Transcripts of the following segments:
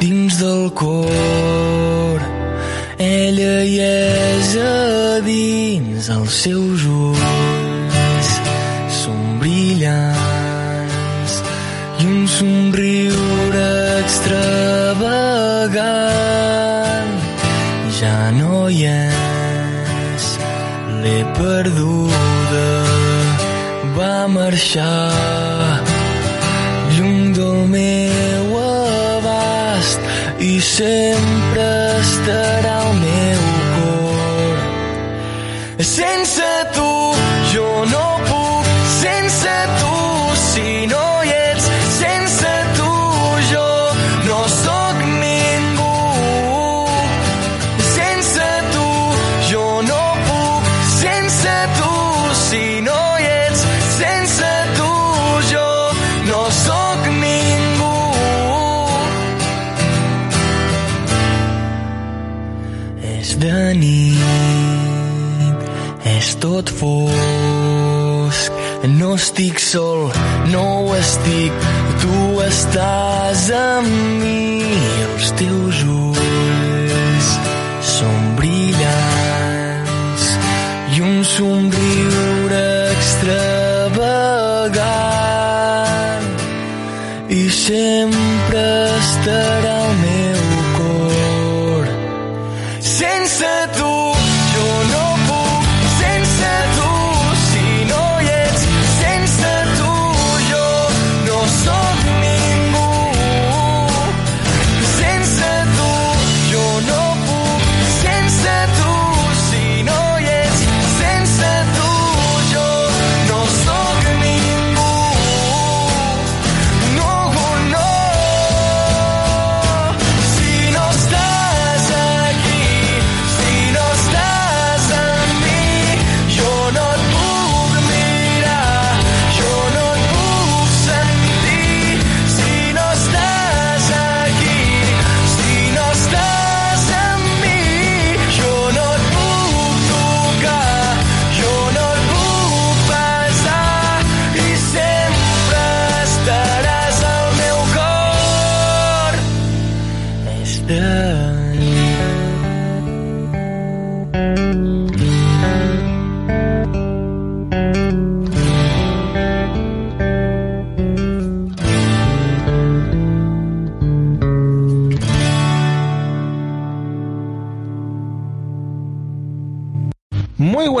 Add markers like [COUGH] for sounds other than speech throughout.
dins del cor, ella hi és a dins els seus ulls, són brillants i un somriure extravagant. Ja no hi és l'he perduda va marxar lluny del meu sempre estarà al meu cor. Sense tu jo no tot fosc. No estic sol no ho estic. Tu estàs amb mi els teus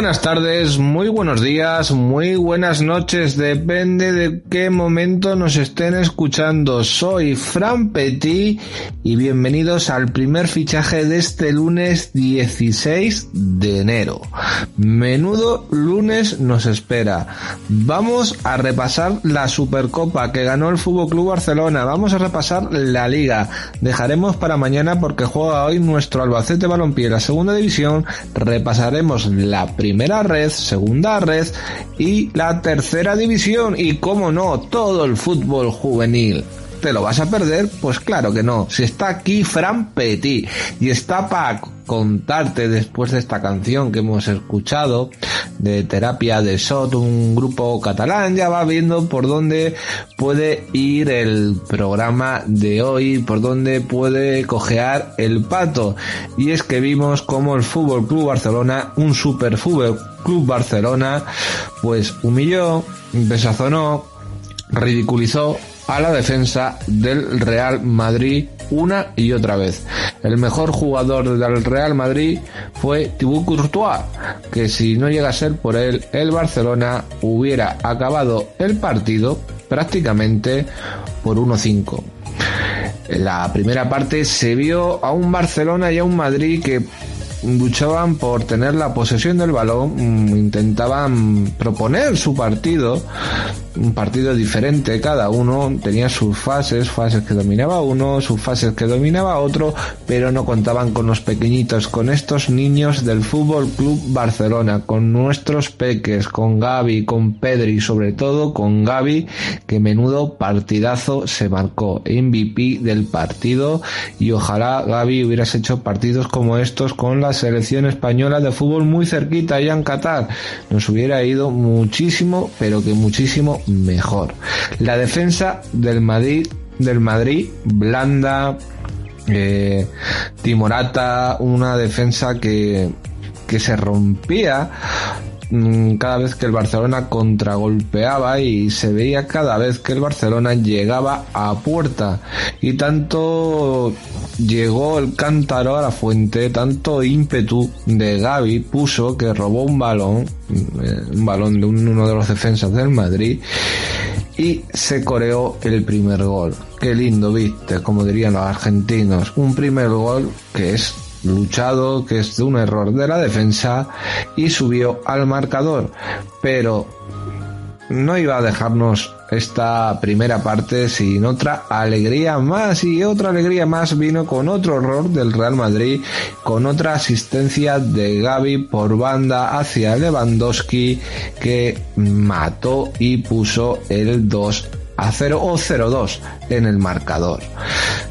buenas tardes, muy buenos días, muy buenas noches, depende de qué momento nos estén escuchando. Soy Fran Petit y bienvenidos al primer fichaje de este lunes 16 de enero. Menudo lunes nos espera. Vamos a repasar la Supercopa que ganó el Fútbol Club Barcelona. Vamos a repasar la Liga. Dejaremos para mañana porque juega hoy nuestro Albacete Balompié la segunda división. Repasaremos la primera red, segunda red y la tercera división y como no, todo el fútbol juvenil. ¿Te lo vas a perder? Pues claro que no. Si está aquí Fran Petit y está para contarte después de esta canción que hemos escuchado de Terapia de Sot, un grupo catalán, ya va viendo por dónde puede ir el programa de hoy, por dónde puede cojear el pato. Y es que vimos como el Fútbol Club Barcelona, un super Fútbol Club Barcelona, pues humilló, desazonó, ridiculizó a la defensa del Real Madrid una y otra vez. El mejor jugador del Real Madrid fue Thibaut Courtois, que si no llega a ser por él, el Barcelona hubiera acabado el partido prácticamente por 1-5. En la primera parte se vio a un Barcelona y a un Madrid que luchaban por tener la posesión del balón, mm, intentaban proponer su partido, un partido diferente cada uno, tenía sus fases, fases que dominaba uno, sus fases que dominaba otro, pero no contaban con los pequeñitos, con estos niños del Fútbol Club Barcelona, con nuestros peques, con Gaby, con Pedri, sobre todo con Gaby, que menudo partidazo se marcó, MVP del partido y ojalá Gaby hubieras hecho partidos como estos con la selección española de fútbol muy cerquita allá en Qatar. Nos hubiera ido muchísimo, pero que muchísimo mejor. La defensa del Madrid, del Madrid, blanda, eh, timorata, una defensa que, que se rompía cada vez que el Barcelona contragolpeaba y se veía cada vez que el Barcelona llegaba a puerta y tanto llegó el cántaro a la fuente, tanto ímpetu de Gaby puso que robó un balón, eh, un balón de uno de los defensas del Madrid y se coreó el primer gol. Qué lindo, viste, como dirían los argentinos. Un primer gol que es luchado, que es de un error de la defensa y subió al marcador. Pero no iba a dejarnos esta primera parte sin otra alegría más y otra alegría más vino con otro error del Real Madrid con otra asistencia de Gaby por banda hacia Lewandowski que mató y puso el 2 a 0 o 0-2 en el marcador.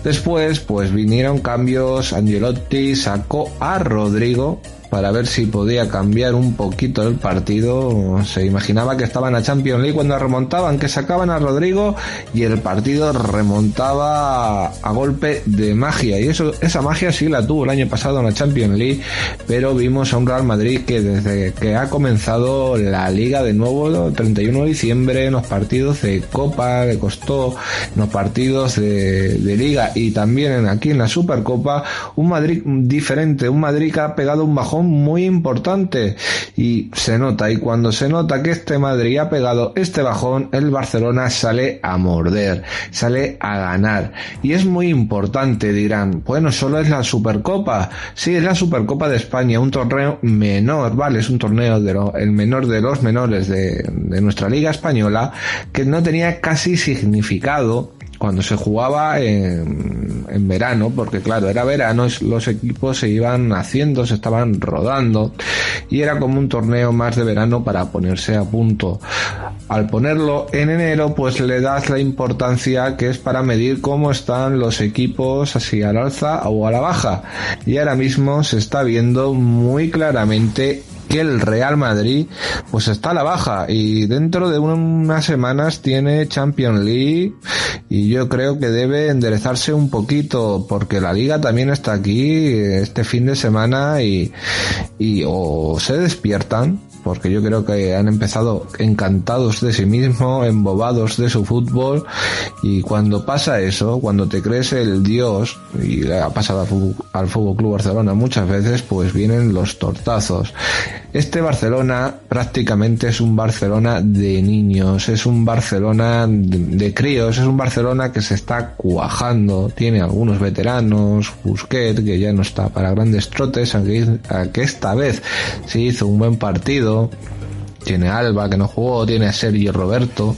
Después, pues vinieron cambios. Angelotti sacó a Rodrigo para ver si podía cambiar un poquito el partido. Se imaginaba que estaban a Champions League cuando remontaban, que sacaban a Rodrigo y el partido remontaba a golpe de magia. Y eso, esa magia sí la tuvo el año pasado en la Champions League, pero vimos a un Real Madrid que desde que ha comenzado la liga de nuevo, el 31 de diciembre, en los partidos de Copa, le costó, en los partidos de, de liga y también aquí en la Supercopa, un Madrid diferente, un Madrid que ha pegado un bajón muy importante y se nota y cuando se nota que este Madrid ha pegado este bajón el Barcelona sale a morder sale a ganar. Y es muy importante dirán bueno solo es la Supercopa. Sí es la Supercopa de España un torneo menor vale es un torneo de lo, el menor de los menores de nuestra liga española que no tenía casi significado cuando se jugaba en, en, verano, porque claro, era verano, los equipos se iban haciendo, se estaban rodando y era como un torneo más de verano para ponerse a punto. Al ponerlo en enero, pues le das la importancia que es para medir cómo están los equipos así al alza o a la baja. Y ahora mismo se está viendo muy claramente que el Real Madrid pues está a la baja y dentro de unas semanas tiene Champions League y yo creo que debe enderezarse un poquito porque la liga también está aquí este fin de semana y, y o se despiertan porque yo creo que han empezado encantados de sí mismo, embobados de su fútbol, y cuando pasa eso, cuando te crees el dios, y ha pasado al Fútbol Club Barcelona muchas veces, pues vienen los tortazos. Este Barcelona prácticamente es un Barcelona de niños, es un Barcelona de, críos, es un Barcelona que se está cuajando, tiene algunos veteranos, Busquets, que ya no está para grandes trotes, aunque, aunque esta vez se hizo un buen partido, well. Tiene Alba que no jugó, tiene a Sergio Roberto,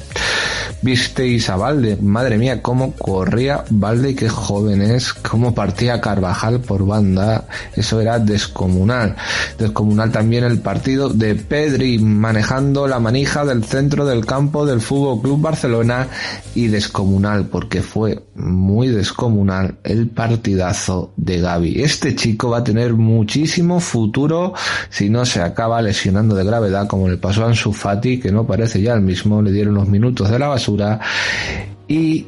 visteis a Valde, madre mía, cómo corría Valde, qué joven es, cómo partía Carvajal por banda, eso era descomunal. Descomunal también el partido de Pedri manejando la manija del centro del campo del Fútbol Club Barcelona y descomunal porque fue muy descomunal el partidazo de Gaby. Este chico va a tener muchísimo futuro si no se acaba lesionando de gravedad como le pasó a Ansu Fati que no parece ya el mismo, le dieron los minutos de la basura. Y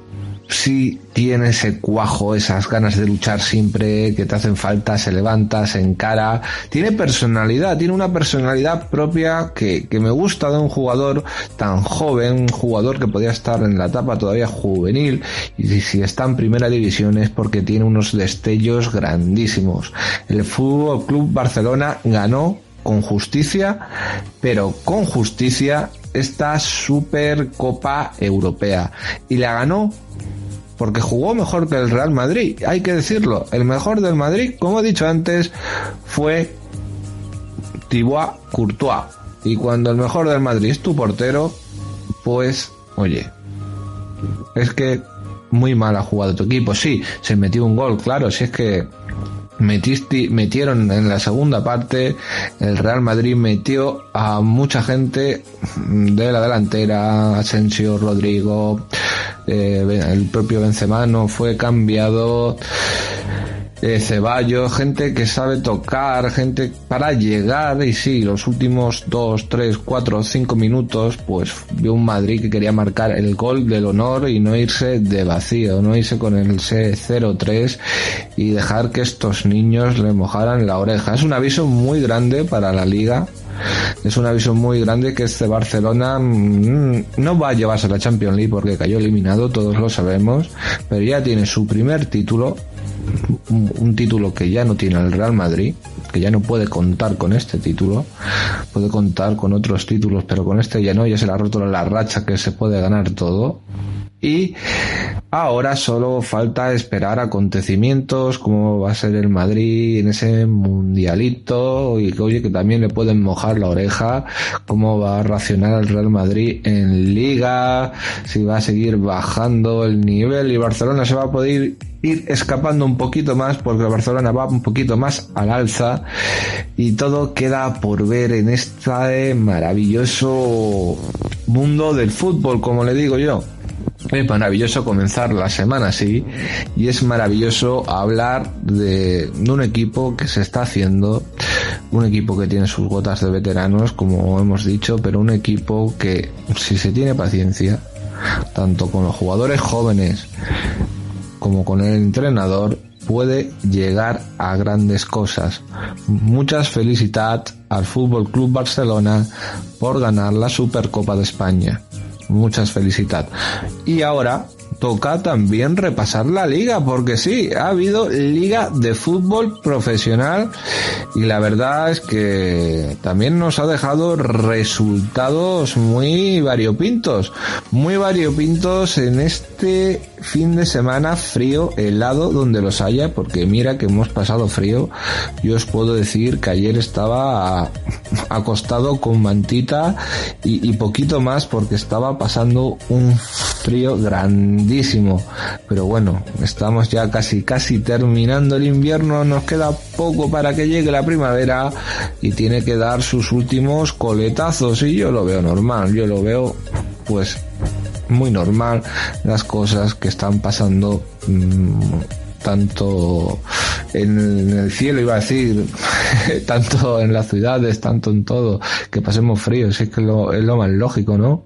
si tiene ese cuajo, esas ganas de luchar siempre que te hacen falta, se levanta, se encara, tiene personalidad, tiene una personalidad propia que, que me gusta de un jugador tan joven, un jugador que podría estar en la etapa todavía juvenil. Y si está en primera división es porque tiene unos destellos grandísimos. El Fútbol Club Barcelona ganó con justicia, pero con justicia esta Supercopa Europea y la ganó porque jugó mejor que el Real Madrid, hay que decirlo. El mejor del Madrid, como he dicho antes, fue Thibaut Courtois. Y cuando el mejor del Madrid es tu portero, pues, oye, es que muy mal ha jugado tu equipo. Sí, se metió un gol, claro, si es que metiste, metieron en la segunda parte, el Real Madrid metió a mucha gente de la delantera, Asensio, Rodrigo, eh, el propio Benzema no fue cambiado eh, Ceballos, gente que sabe tocar, gente para llegar y sí, los últimos 2, 3, 4, 5 minutos, pues vio un Madrid que quería marcar el gol del honor y no irse de vacío, no irse con el C0-3 y dejar que estos niños le mojaran la oreja. Es un aviso muy grande para la liga, es un aviso muy grande que este Barcelona mm, no va a llevarse la Champions League porque cayó eliminado, todos lo sabemos, pero ya tiene su primer título un, título que ya no tiene el Real Madrid, que ya no puede contar con este título, puede contar con otros títulos, pero con este ya no, ya se le ha roto la racha que se puede ganar todo. Y ahora solo falta esperar acontecimientos, como va a ser el Madrid en ese mundialito, y que oye, que también le pueden mojar la oreja, cómo va a racionar el Real Madrid en liga, si va a seguir bajando el nivel y Barcelona se va a poder ir escapando un poquito más porque Barcelona va un poquito más al alza y todo queda por ver en este maravilloso mundo del fútbol, como le digo yo. Es maravilloso comenzar la semana así y es maravilloso hablar de, un equipo que se está haciendo, un equipo que tiene sus gotas de veteranos, como hemos dicho, pero un equipo que si se tiene paciencia, tanto con los jugadores jóvenes como con el entrenador, puede llegar a grandes cosas. Muchas felicidades al Fútbol Club Barcelona por ganar la Supercopa de España. Muchas felicidades. Y ahora toca también repasar la liga, porque sí, ha habido liga de fútbol profesional y la verdad es que también nos ha dejado resultados muy variopintos, muy variopintos en este fin de semana frío, helado donde los haya, porque mira que hemos pasado frío. Yo os puedo decir que ayer estaba acostado con mantita y, poquito más porque estaba pasando un frío grandísimo. Pero bueno, estamos ya casi, casi terminando el invierno, nos queda poco para que llegue la primavera y tiene que dar sus últimos coletazos. Y yo lo veo normal, yo lo veo pues muy normal las cosas que están pasando mmm, tanto en el cielo iba a decir [LAUGHS] tanto en las ciudades tanto en todo que pasemos frío si es que lo, es lo más lógico no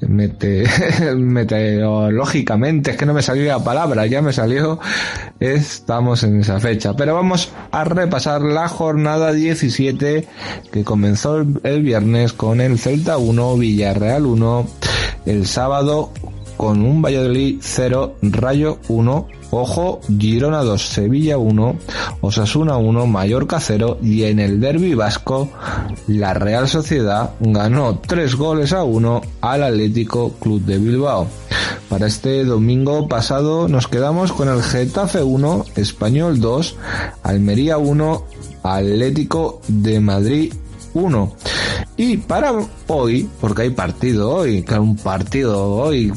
Mete, [LAUGHS] meteorológicamente es que no me salió la palabra ya me salió estamos en esa fecha. Pero vamos a repasar la jornada 17 que comenzó el, el viernes con el Celta 1 Villarreal 1 el sábado con un Valladolid 0 Rayo 1 Ojo, Girona 2, Sevilla 1, Osasuna 1, Mallorca 0 y en el derby vasco la Real Sociedad ganó 3 goles a 1 al Atlético Club de Bilbao. Para este domingo pasado nos quedamos con el Getafe 1, Español 2, Almería 1, Atlético de Madrid 1. Y para hoy, porque hay partido hoy, un partido hoy,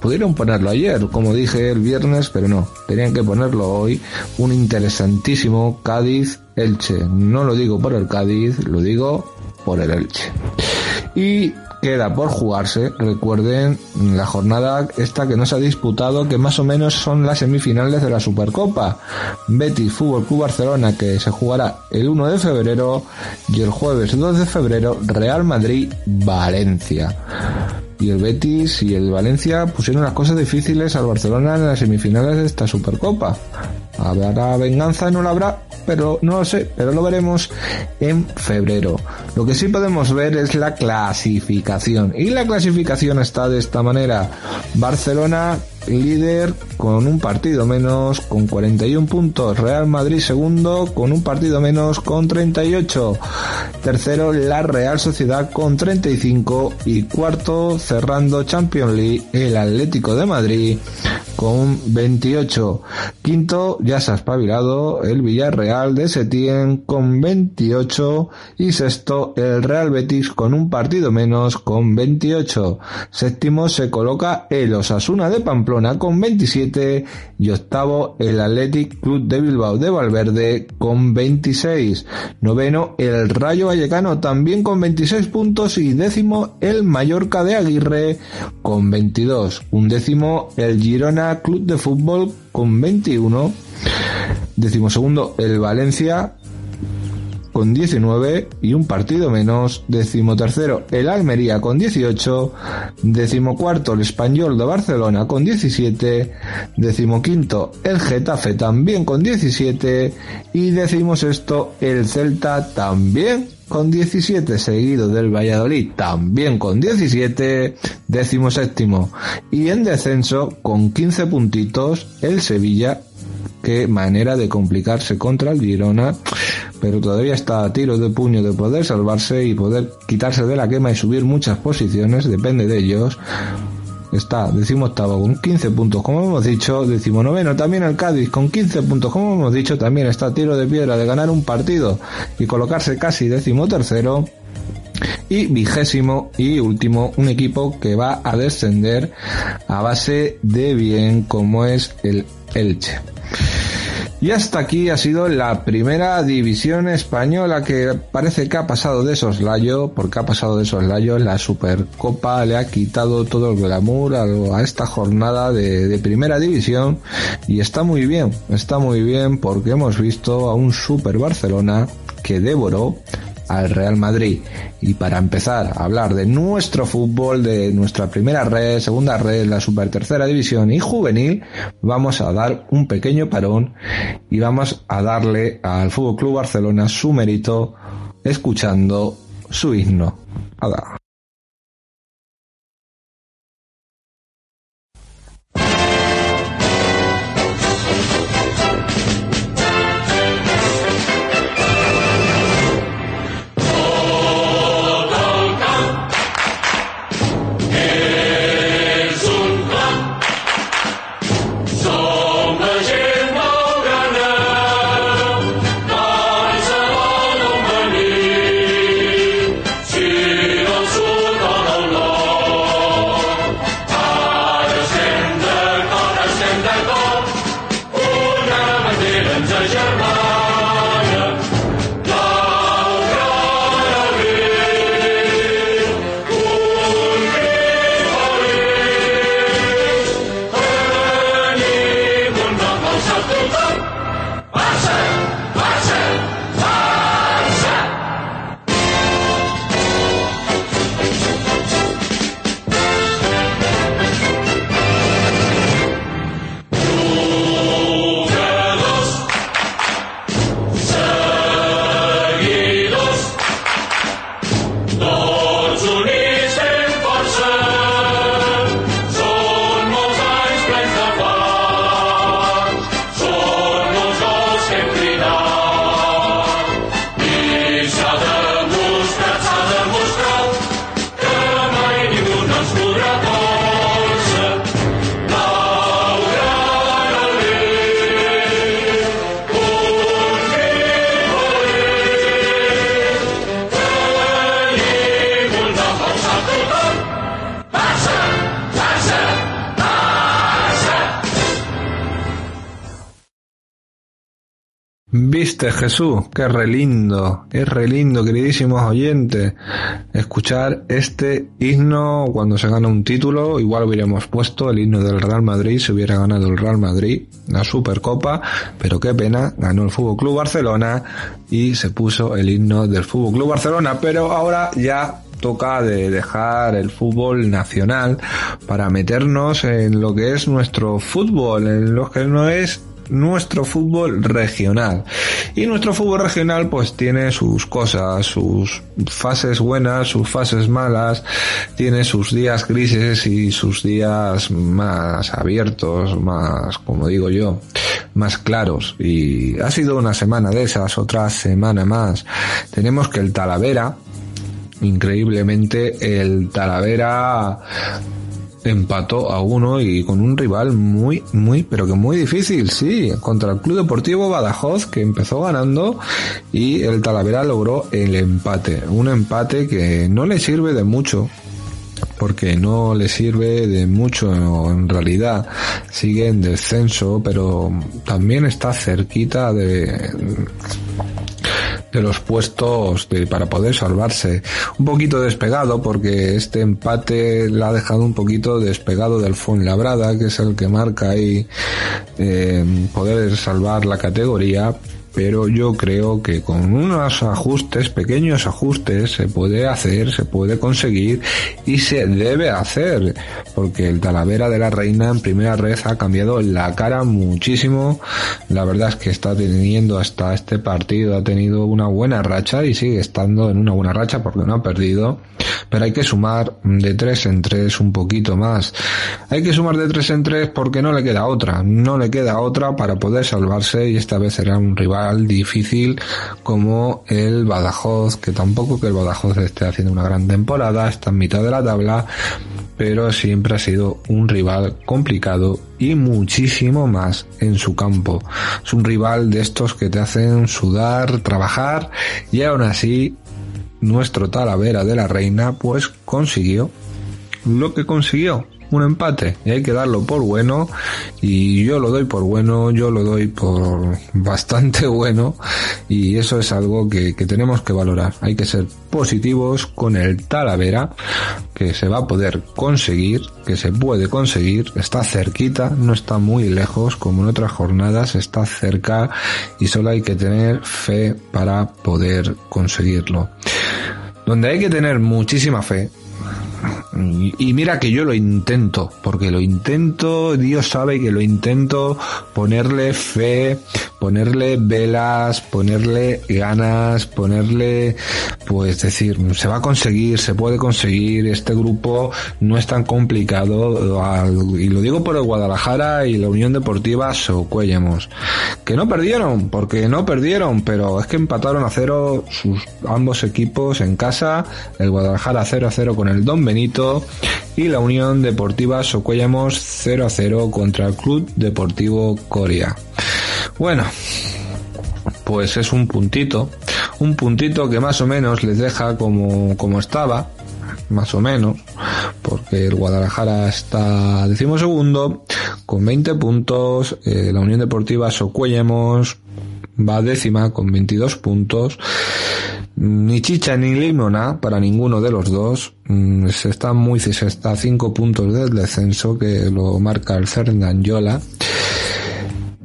pudieron ponerlo ayer, como dije el viernes, pero no, tenían que ponerlo hoy, un interesantísimo Cádiz Elche. No lo digo por el Cádiz, lo digo por el Elche. Y queda por jugarse, recuerden la jornada esta que no se ha disputado, que más o menos son las semifinales de la Supercopa. Betis Fútbol Club Barcelona que se jugará el 1 de febrero y el jueves 2 de febrero Real Madrid Valencia. Y el Betis y el Valencia pusieron las cosas difíciles al Barcelona en las semifinales de esta Supercopa. Habrá venganza, no la habrá, pero no lo sé, pero lo veremos en febrero. Lo que sí podemos ver es la clasificación. Y la clasificación está de esta manera. Barcelona líder con un partido menos con 41 puntos. Real Madrid segundo con un partido menos con 38. Tercero la Real Sociedad con 35 y cuarto cerrando Champions League el Atlético de Madrid con 28. Quinto, ya se ha espabilado el Villarreal de Setién con 28. Y sexto, el Real Betis con un partido menos con 28. Séptimo se coloca el Osasuna de Pamplona con 27. Y octavo, el Athletic Club de Bilbao de Valverde con 26. Noveno, el Rayo Vallecano también con 26 puntos. Y décimo, el Mallorca de Aguirre con 22. Un décimo, el Girona Club de Fútbol con 21. Décimo segundo, el Valencia con 19 y un partido menos. Décimo tercero, el Almería con 18. Décimo cuarto, el Español de Barcelona con 17. Décimo quinto, el Getafe también con 17. Y décimo sexto, el Celta también con 17, seguido del Valladolid también con 17, décimo séptimo. Y en descenso, con 15 puntitos, el Sevilla qué manera de complicarse contra el Girona, pero todavía está a tiro de puño de poder salvarse y poder quitarse de la quema y subir muchas posiciones, depende de ellos. Está decimoctavo con 15 puntos, como hemos dicho, decimonoveno también el Cádiz con 15 puntos, como hemos dicho, también está a tiro de piedra de ganar un partido y colocarse casi decimotercero. Y vigésimo y último, un equipo que va a descender a base de bien como es el Elche. Y hasta aquí ha sido la primera división española que parece que ha pasado de soslayo, porque ha pasado de soslayo, la Supercopa le ha quitado todo el glamour a, esta jornada de, de, primera división y está muy bien, está muy bien porque hemos visto a un Super Barcelona que devoró al Real Madrid. Y para empezar a hablar de nuestro fútbol, de nuestra primera red, segunda red, la super tercera división y juvenil, vamos a dar un pequeño parón y vamos a darle al Fútbol Club Barcelona su mérito escuchando su himno. Viste Jesús, qué re lindo, es re lindo, queridísimos oyentes, escuchar este himno cuando se gana un título, igual hubiéramos puesto el himno del Real Madrid si hubiera ganado el Real Madrid, la Supercopa, pero qué pena, ganó el Fútbol Club Barcelona y se puso el himno del Fútbol Club Barcelona, pero ahora ya toca de dejar el fútbol nacional para meternos en lo que es nuestro fútbol, en lo que no es nuestro fútbol regional. Y nuestro fútbol regional pues tiene sus cosas, sus fases buenas, sus fases malas, tiene sus días grises y sus días más abiertos, más, como digo yo, más claros. Y ha sido una semana de esas, otra semana más. Tenemos que el Talavera, increíblemente el Talavera empató a uno y con un rival muy, muy, pero que muy difícil, sí, contra el Club Deportivo Badajoz que empezó ganando y el Talavera logró el empate, un empate que no le sirve de mucho porque no le sirve de mucho en realidad. Sigue en descenso pero también está cerquita de de los puestos de, para poder salvarse. Un poquito despegado porque este empate la ha dejado un poquito despegado del Fuenlabrada, que es el que marca ahí eh, poder salvar la categoría, pero yo creo que con unos ajustes, pequeños ajustes, se puede hacer, se puede conseguir y se debe hacer, porque el Talavera de la Reina en primera red ha cambiado la cara muchísimo. La verdad es que está teniendo hasta este partido, ha tenido una buena racha y sigue estando en una buena racha porque no ha perdido, pero hay que sumar de tres en tres un poquito más. Hay que sumar de tres en tres porque no le queda otra, no le queda otra para poder salvarse y esta vez será un rival difícil como el Badajoz, que tampoco que el Badajoz esté haciendo una gran temporada, está en mitad de la tabla, pero siempre ha sido un rival complicado y muchísimo más en su campo. Es un rival de estos que te hacen sudar, trabajar y aún así nuestro Talavera de la Reina pues consiguió lo que consiguió un empate y hay que darlo por bueno y yo lo doy por bueno, yo lo doy por [LAUGHS] bastante bueno y eso es algo que, que, tenemos que valorar. Hay que ser positivos con el Talavera que se va a poder conseguir, que se puede conseguir, está cerquita, no está muy lejos como en otras jornadas, está cerca y solo hay que tener fe para poder conseguirlo. Donde hay que tener muchísima fe y mira que yo lo intento, porque lo intento, Dios sabe que lo intento ponerle fe, ponerle velas, ponerle ganas, ponerle, pues decir, se va a conseguir, se puede conseguir, este grupo no es tan complicado, y lo digo por el Guadalajara y la Unión Deportiva Socuellamos, que no perdieron, porque no perdieron, pero es que empataron a cero sus ambos equipos en casa, el Guadalajara 0 a 0 con el Don Benito y la Unión Deportiva Socuellamos 0 a 0 contra el Club Deportivo Corea. Bueno, pues es un puntito, un puntito que más o menos les deja como, como estaba, más o menos, porque el Guadalajara está decimosegundo con 20 puntos, eh, la Unión Deportiva Socuellamos va décima con 22 puntos, ni chicha ni limona para ninguno de los dos, mm, se está muy, se está a 5 puntos del descenso que lo marca el Yola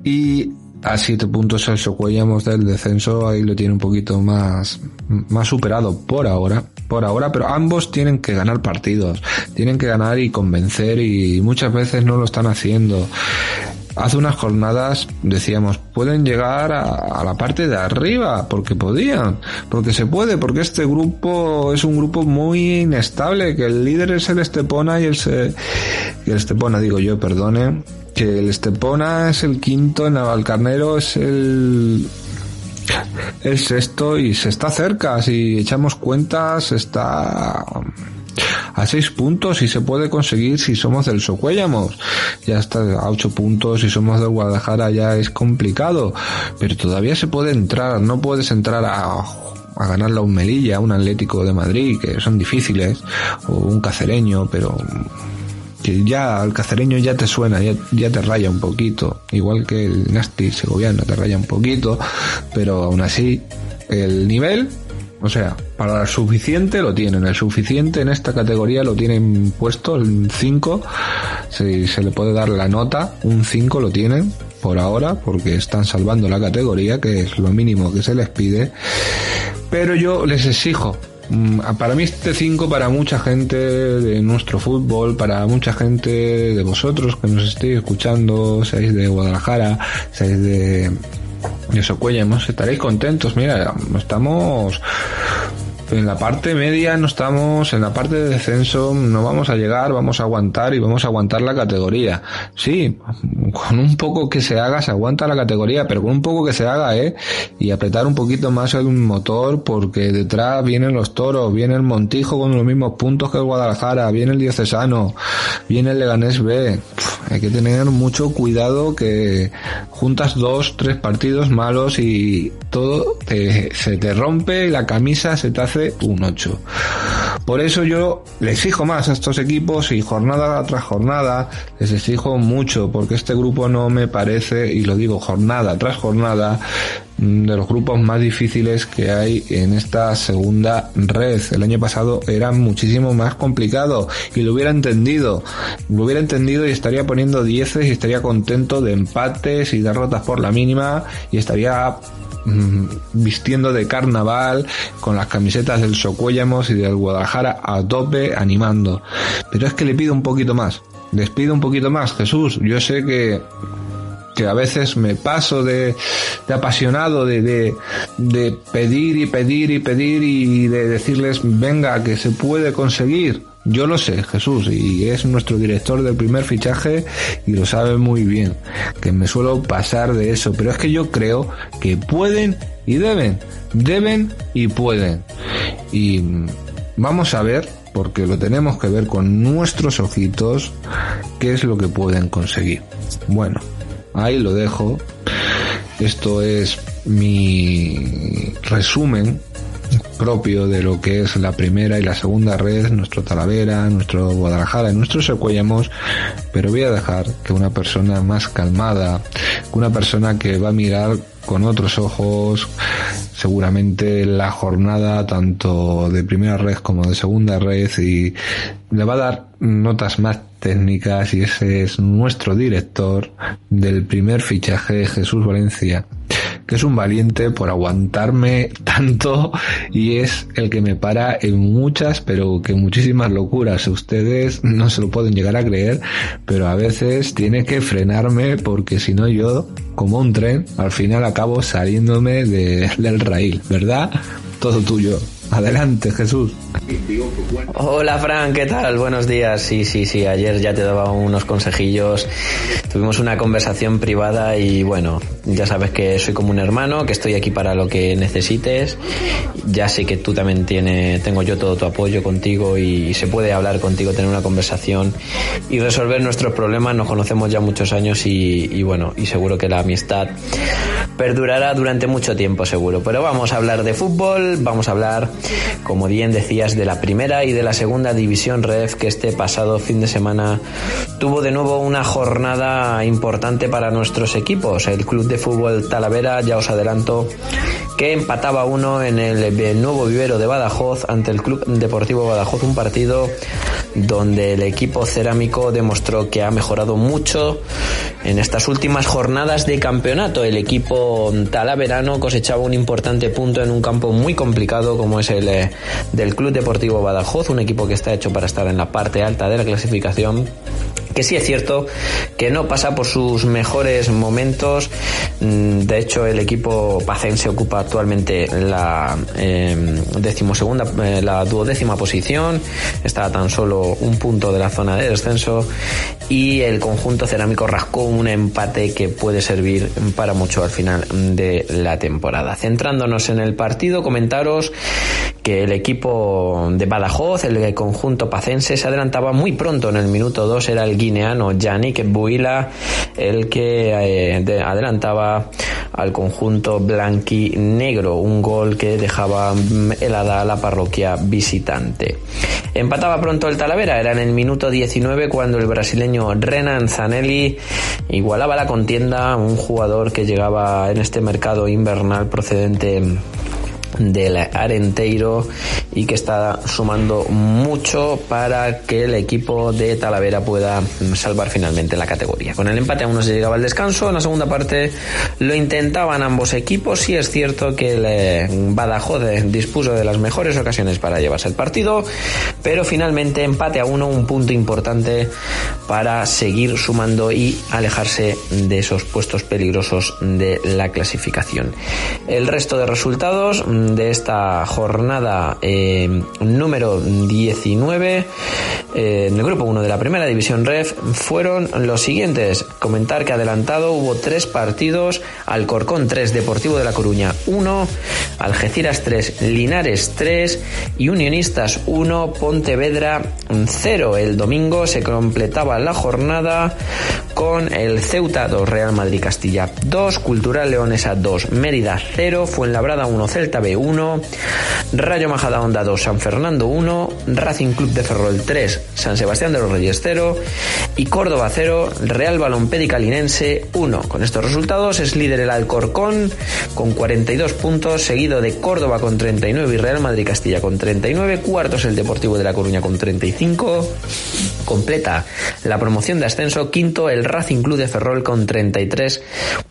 y a 7 puntos el Socuellamos del descenso, ahí lo tiene un poquito más, más superado por ahora, por ahora, pero ambos tienen que ganar partidos, tienen que ganar y convencer y muchas veces no lo están haciendo. Hace unas jornadas decíamos, pueden llegar a, a, la parte de arriba, porque podían, porque se puede, porque este grupo es un grupo muy inestable, que el líder es el Estepona y el, se, el Estepona, digo yo, perdone, que el Estepona es el quinto, el Navalcarnero es el el sexto y se está cerca, si echamos cuentas está a seis puntos y se puede conseguir si somos del Socuellamos. Ya está a ocho puntos si somos del Guadalajara ya es complicado, pero todavía se puede entrar, no puedes entrar a a ganar la un Melilla, un Atlético de Madrid, que son difíciles, o un cacereño, pero que ya al cacereño ya te suena, ya, ya, te raya un poquito, igual que el Nasti segoviano te raya un poquito, pero aún así el nivel, o sea, para el suficiente lo tienen, el suficiente en esta categoría lo tienen puesto, el 5, si se le puede dar la nota, un 5 lo tienen por ahora, porque están salvando la categoría, que es lo mínimo que se les pide, pero yo les exijo para mí este 5 para mucha gente de nuestro fútbol, para mucha gente de vosotros que nos estéis escuchando, seáis de Guadalajara, seáis de, de Socuellamos, estaréis contentos. Mira, estamos en la parte media no estamos, en la parte de descenso no vamos a llegar, vamos a aguantar y vamos a aguantar la categoría. Sí, con un poco que se haga se aguanta la categoría, pero con un poco que se haga, ¿eh? Y apretar un poquito más el motor porque detrás vienen los toros, viene el Montijo con los mismos puntos que el Guadalajara, viene el Diocesano, viene el Leganés B. hay que tener mucho cuidado que juntas dos, tres partidos malos y todo se te rompe y la camisa se te hace un 8. Por eso yo les exijo más a estos equipos y jornada tras jornada les exijo mucho porque este grupo no me parece, y lo digo jornada tras jornada, mm, de los grupos más difíciles que hay en esta segunda red. El año pasado era muchísimo más complicado y lo hubiera entendido. Lo hubiera entendido y estaría poniendo dieces y estaría contento de empates y derrotas por la mínima y estaría Mm, vistiendo de carnaval con las camisetas del Socuéllamos y del Guadalajara a tope animando. Pero es que le pido un poquito más. Les pido un poquito más, Jesús. Yo sé que que a veces me paso de, de apasionado de, de, pedir y pedir y pedir y de decirles venga que se puede conseguir yo lo sé, Jesús, y es nuestro director del primer fichaje y lo sabe muy bien, que me suelo pasar de eso, pero es que yo creo que pueden y deben, deben y pueden. Y vamos a ver, porque lo tenemos que ver con nuestros ojitos, qué es lo que pueden conseguir. Bueno, ahí lo dejo. Esto es mi resumen propio de lo que es la primera y la segunda red, nuestro Talavera, nuestro Guadalajara, nuestro Secuellamos, pero voy a dejar que una persona más calmada, una persona que va a mirar con otros ojos seguramente la jornada tanto de primera red como de segunda red y le va a dar notas más técnicas y ese es nuestro director del primer fichaje Jesús Valencia es un valiente por aguantarme [LAUGHS] tanto y es el que me para en muchas, pero que muchísimas locuras. Ustedes no se lo pueden llegar a creer, pero a veces tiene que frenarme porque si no yo, como un tren, al final acabo saliéndome de, del raíl, ¿verdad? Todo tuyo. Adelante, Jesús. Hola, Fran, ¿qué tal? Buenos días. Sí, sí, sí, ayer ya te daba unos consejillos. Tuvimos una conversación privada y bueno, ya sabes que soy como un hermano, que estoy aquí para lo que necesites. Ya sé que tú también tienes, tengo yo todo tu apoyo contigo y se puede hablar contigo, tener una conversación y resolver nuestros problemas. Nos conocemos ya muchos años y, y bueno, y seguro que la amistad perdurará durante mucho tiempo, seguro. Pero vamos a hablar de fútbol, vamos a hablar como bien decías, de la primera y de la segunda división REF que este pasado fin de semana tuvo de nuevo una jornada importante para nuestros equipos. El Club de Fútbol Talavera, ya os adelanto, que empataba uno en el nuevo vivero de Badajoz ante el Club Deportivo Badajoz, un partido donde el equipo cerámico demostró que ha mejorado mucho en estas últimas jornadas de campeonato. El equipo talaverano cosechaba un importante punto en un campo muy complicado como es el eh, del Club Deportivo Badajoz, un equipo que está hecho para estar en la parte alta de la clasificación que sí es cierto que no pasa por sus mejores momentos. Mm, de hecho, el equipo pacense ocupa actualmente la eh, decimosegunda, eh, la duodécima posición. Está tan solo un punto de la zona de descenso y el conjunto cerámico rascó un empate que puede servir para mucho al final de la temporada. Centrándonos en el partido, comentaros que el equipo de Badajoz, el conjunto pacense, se adelantaba muy pronto en el minuto 2, era el guineano Yannick Buila el que eh, adelantaba al conjunto blanqui negro, un gol que dejaba helada a la parroquia visitante. Empataba pronto el Talavera, era en el minuto 19 cuando el brasileño Renan Zanelli igualaba la contienda, un jugador que llegaba en este mercado invernal procedente del Arenteiro y que está sumando mucho para que el equipo de Talavera pueda salvar finalmente la categoría. Con el empate aún no se llegaba al descanso, en la segunda parte lo intentaban ambos equipos y es cierto que el eh, Badajoz dispuso de las mejores ocasiones para llevarse el partido, pero finalmente empate a uno, un punto importante para seguir sumando y alejarse de esos puestos peligrosos de la clasificación. El resto de resultados de esta jornada eh, número 19 eh, en el grupo 1 de la primera división REF fueron los siguientes. Comentar que adelantado hubo tres partidos, Alcorcón 3, Deportivo de La Coruña 1, Algeciras 3, Linares 3 y Unionistas 1, Pontevedra 0. El domingo se completaba la jornada con el Ceuta 2, Real Madrid Castilla 2, Cultural Leonesa 2, Mérida 0, Fuenlabrada 1, Celta B 1, Rayo Majada Onda 2, San Fernando 1, Racing Club de Ferrol 3, San Sebastián de los Reyes 0 y Córdoba 0, Real Balompédica Linense 1. Con estos resultados es líder el Alcorcón con 42 puntos, seguido de Córdoba con 39 y Real Madrid Castilla con 39, cuartos el Deportivo de La Coruña con 35, completa la promoción de ascenso, quinto el Racing Club de Ferrol con 33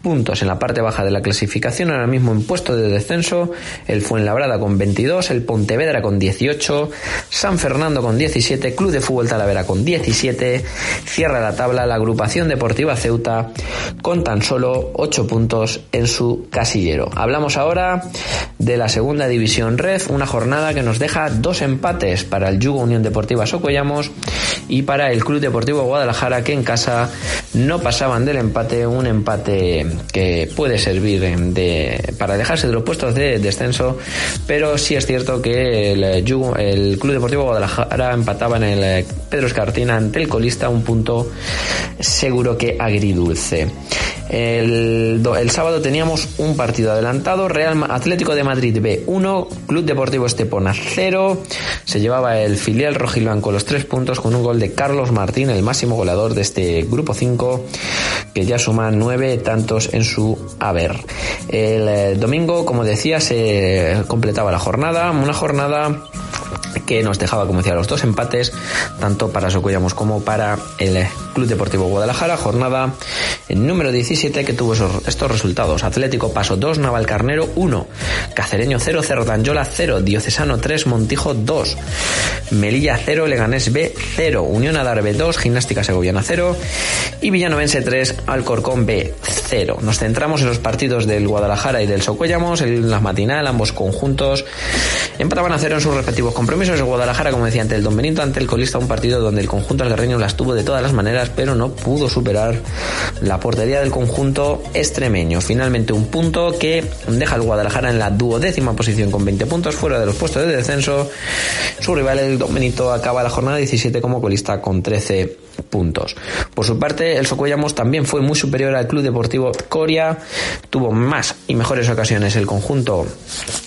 puntos. En la parte baja de la clasificación, ahora mismo en puesto de descenso, el Fuenlabrada con 22, el Pontevedra con 18, San Fernando con 17, Club de Fútbol Talavera con 17, cierra la tabla la agrupación deportiva Ceuta con tan solo 8 puntos en su casillero. Hablamos ahora de la segunda división REF, una jornada que nos deja dos empates para el Yugo Unión Deportiva Socollamos y para el Club Deportivo Guadalajara que en casa no pasaban del empate, un empate que puede servir de, para dejarse de los puestos de descenso, pero sí es cierto que el, el Club Deportivo Guadalajara empataba en el Pedro Escartina ante el colista un punto seguro que agridulce. El, el, sábado teníamos un partido adelantado, Real Atlético de Madrid B 1, Club Deportivo Estepona 0, se llevaba el filial rojiblanco los tres puntos con un gol de Carlos Martín, el máximo goleador de este grupo 5, que ya suma nueve tantos en su haber. El eh, domingo, como decía, se completaba la jornada, una jornada que nos dejaba, como decía, los dos empates, tanto para Socollamos como para el Club Deportivo Guadalajara, jornada número 17 que tuvo esos, estos resultados. Atlético Paso 2, Navalcarnero 1, Cacereño 0, Cerdanyola 0, Diocesano 3, Montijo 2, Melilla 0, Leganés B 0, Unión Adarve 2, Gimnástica Segoviana 0 y Villanovense 3, Alcorcón B 0. Nos centramos en los partidos del Guadalajara y del Socuellamos, en la matinal, ambos conjuntos empataban a cero en sus respectivos compromisos. El Guadalajara, como decía ante el Don Benito, ante el colista, un partido donde el conjunto algarreño las tuvo de todas las maneras, pero no pudo superar la portería del conjunto extremeño. Finalmente un punto que deja al Guadalajara en la duodécima posición con 20 puntos fuera de los puestos de descenso. Su rival, el Don Benito, acaba la jornada 17 como colista con 13 puntos. Por su parte, el Socuellamos también fue muy superior al Club Deportivo Coria, tuvo más y mejores ocasiones el conjunto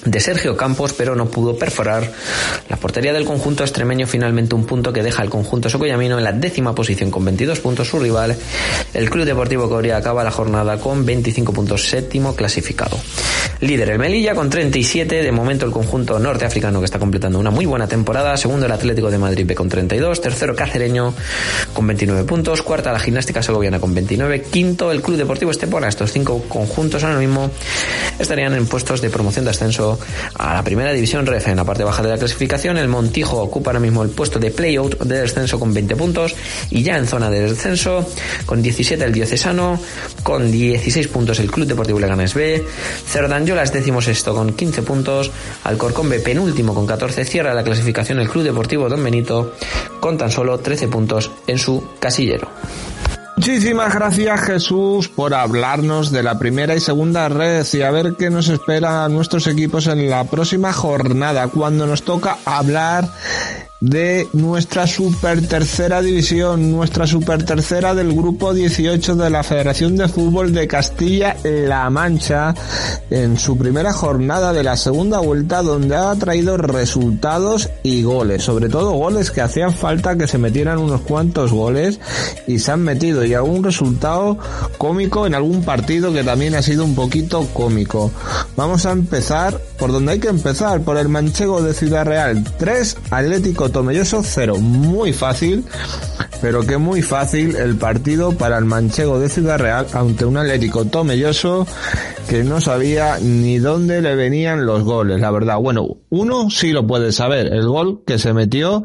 de Sergio Campos, pero no pudo perforar la portería del conjunto extremeño, finalmente un punto que deja al conjunto socollamino en la décima posición con 22 puntos su rival. El Club Deportivo Coria acaba la jornada con 25 puntos séptimo clasificado. Líder el Melilla con 37, de momento el conjunto norteafricano que está completando una muy buena temporada, segundo el Atlético de Madrid B con 32, tercero Cacereño con 29 puntos, cuarta la Gimnástica Segoviana con 29, quinto el Club Deportivo Estepona, estos cinco conjuntos ahora mismo estarían en puestos de promoción de ascenso a la primera división REF. En la parte baja de la clasificación, el Montijo ocupa ahora mismo el puesto de playout de descenso con 20 puntos y ya en zona de descenso con 17 el Diocesano, con 16 puntos el Club Deportivo Leganés B, Cerdanyola es décimo sexto con 15 puntos, Alcorcón B penúltimo con 14, cierra la clasificación el Club Deportivo Don Benito con tan solo 13 puntos en su casillero. Muchísimas gracias Jesús por hablarnos de la primera y segunda red y a ver qué nos espera a nuestros equipos en la próxima jornada cuando nos toca hablar de nuestra super tercera división, nuestra super tercera del grupo 18 de la Federación de Fútbol de Castilla-La Mancha en su primera jornada de la segunda vuelta donde ha traído resultados y goles, sobre todo goles que hacían falta que se metieran unos cuantos goles y se han metido y algún resultado cómico en algún partido que también ha sido un poquito cómico. Vamos a empezar por donde hay que empezar, por el manchego de Ciudad Real 3, Atlético Tomelloso 0. Muy fácil, pero que muy fácil el partido para el manchego de Ciudad Real ante un Atlético Tomelloso que no sabía ni dónde le venían los goles, la verdad. Bueno, uno sí lo puede saber, el gol que se metió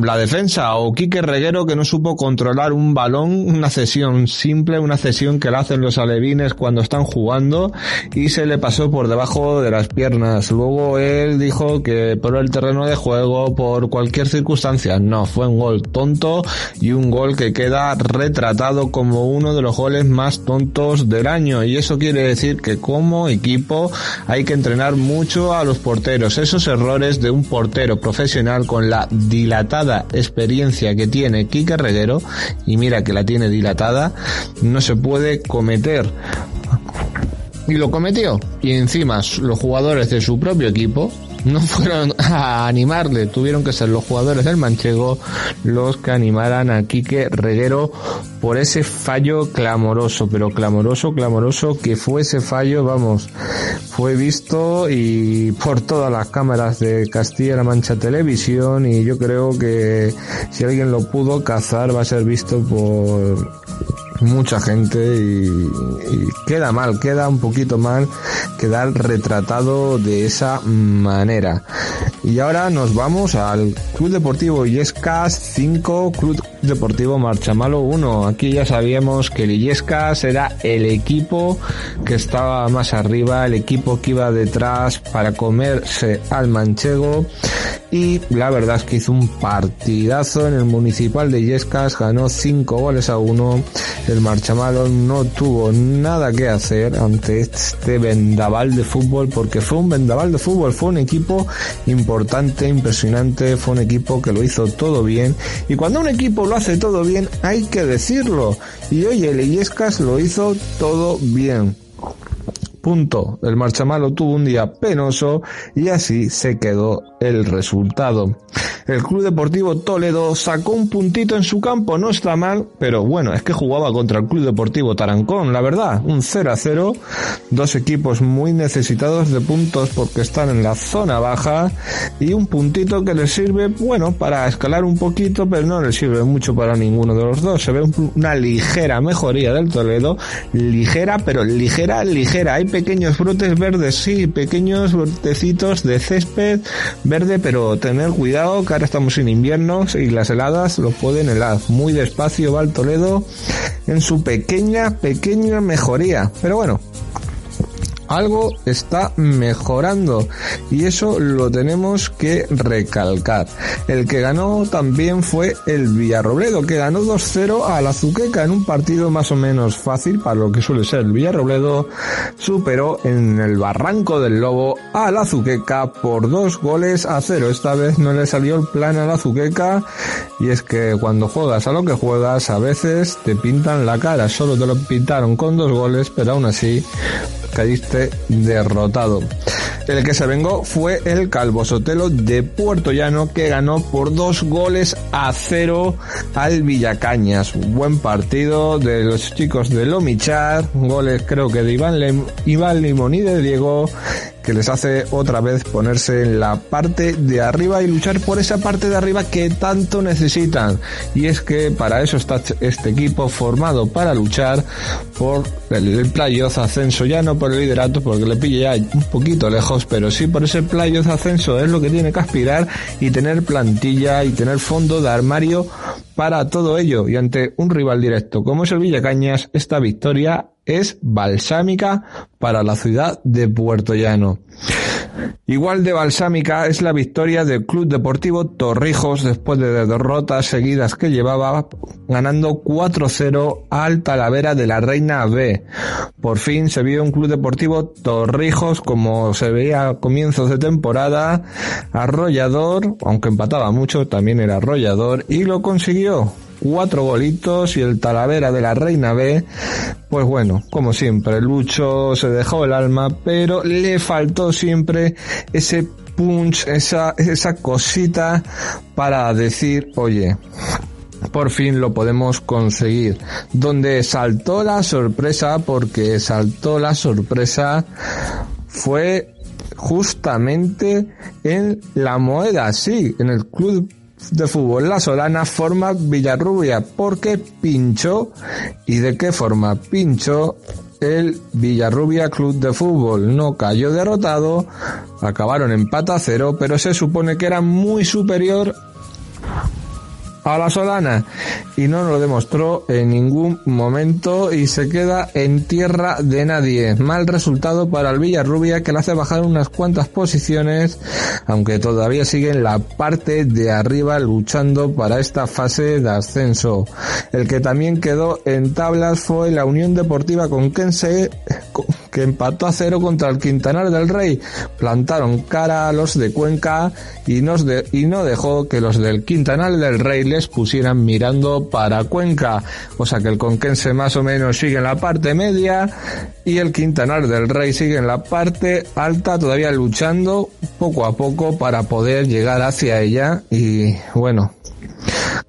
la defensa o Quique Reguero que no supo controlar un balón, una cesión simple, una cesión que la hacen los alevines cuando están jugando y se le pasó por debajo de las piernas. Luego él dijo que por el terreno de juego, por cualquier circunstancia, no, fue un gol tonto y un gol que queda retratado como uno de los goles más tontos del año y eso quiere decir que como equipo hay que entrenar mucho a los porteros. Esos errores de un portero profesional con la dilatada experiencia que tiene Kike Reguero, y mira que la tiene dilatada, no se puede cometer. Y lo cometió. Y encima los jugadores de su propio equipo no fueron [LAUGHS] a animarle, tuvieron que ser los jugadores del manchego los que animaran a Quique Reguero por ese fallo clamoroso, pero clamoroso, clamoroso que fue ese fallo, vamos, fue visto y por todas las cámaras de Castilla-La Mancha Televisión y yo creo que si alguien lo pudo cazar va a ser visto por mucha gente y, queda mal, queda un poquito mal quedar retratado de esa manera. Y ahora nos vamos al Club Deportivo Illescas 5, Club Deportivo Marchamalo 1. Aquí ya sabíamos que el Illescas era el equipo que estaba más arriba, el equipo que iba detrás para comerse al manchego y la verdad es que hizo un partidazo en el municipal de Illescas, ganó 5 goles a 1. El Marchamalo no tuvo nada que hacer ante este vendaval de fútbol porque fue un vendaval de fútbol, fue un equipo importante, impresionante, fue un equipo que lo hizo todo bien y cuando un equipo lo hace todo bien hay que decirlo y hoy el Illescas lo hizo todo bien. Punto. El Marchamalo tuvo un día penoso y así se quedó el resultado. El Club Deportivo Toledo sacó un puntito en su campo, no está mal, pero bueno, es que jugaba contra el Club Deportivo Tarancón, la verdad, un 0 a 0, dos equipos muy necesitados de puntos porque están en la zona baja y un puntito que les sirve, bueno, para escalar un poquito, pero no les sirve mucho para ninguno de los dos. Se ve una ligera mejoría del Toledo, ligera, pero ligera, ligera. Hay pequeños brotes verdes, sí, pequeños brotecitos de césped verde, pero tener cuidado que ahora estamos en invierno y las heladas lo pueden helar. Muy despacio va el Toledo en su pequeña, pequeña mejoría. Pero bueno, algo está mejorando y eso lo tenemos que recalcar. El que ganó también fue el Villarrobledo, que ganó 2-0 a la Azuqueca en un partido más o menos fácil para lo que suele ser el Villarrobledo. Superó en el Barranco del Lobo a la Azuqueca por dos goles a cero. Esta vez no le salió el plan a la Azuqueca y es que cuando juegas a lo que juegas a veces te pintan la cara. Solo te lo pintaron con dos goles, pero aún así caíste derrotado. El que se vengó fue el Calvo Sotelo de Puerto Llano que ganó por dos goles a cero al Villacañas. Buen partido de los chicos de Lomichar, goles creo que de Iván, Iván Limón y de Diego que les hace otra vez ponerse en la parte de arriba y luchar por esa parte de arriba que tanto necesitan. Y es que para eso está este equipo formado para luchar por el, playoff ascenso, ya no por el liderato porque le pille ya un poquito lejos, pero sí por ese playoff ascenso es lo que tiene que aspirar y tener plantilla y tener fondo de armario para todo ello. Y ante un rival directo como es el Villacañas, esta victoria es balsámica para la ciudad de Puerto Llano. Igual de balsámica es la victoria del Club Deportivo Torrijos después de derrotas seguidas que llevaba ganando 4-0 al Talavera de la Reina B. Por fin se vio un Club Deportivo Torrijos como se veía a comienzos de temporada, arrollador, aunque empataba mucho, también era arrollador y lo consiguió cuatro golitos y el Talavera de la Reina B, pues bueno, como siempre, Lucho se dejó el alma, pero le faltó siempre ese punch, esa, esa cosita para decir, oye, por fin lo podemos conseguir. Donde saltó la sorpresa, porque saltó la sorpresa, fue justamente en la moneda, sí, en el club de fútbol. La Solana forma Villarrubia. Porque pinchó y de qué forma pinchó el Villarrubia Club de Fútbol no cayó derrotado, acabaron empate a cero, pero se supone que era muy superior a la Solana y no lo demostró en ningún momento y se queda en tierra de nadie. Mal resultado para el Villarrubia que le hace bajar unas cuantas posiciones, aunque todavía sigue en la parte de arriba luchando para esta fase de ascenso. El que también quedó en tablas fue la Unión Deportiva Conquense que empató a cero contra el Quintanar del Rey. Plantaron cara a los de Cuenca y, nos de, y no dejó que los del Quintanar del Rey les pusieran mirando para Cuenca. O sea que el Conquense más o menos sigue en la parte media y el Quintanar del Rey sigue en la parte alta, todavía luchando poco a poco para poder llegar hacia ella. Y bueno,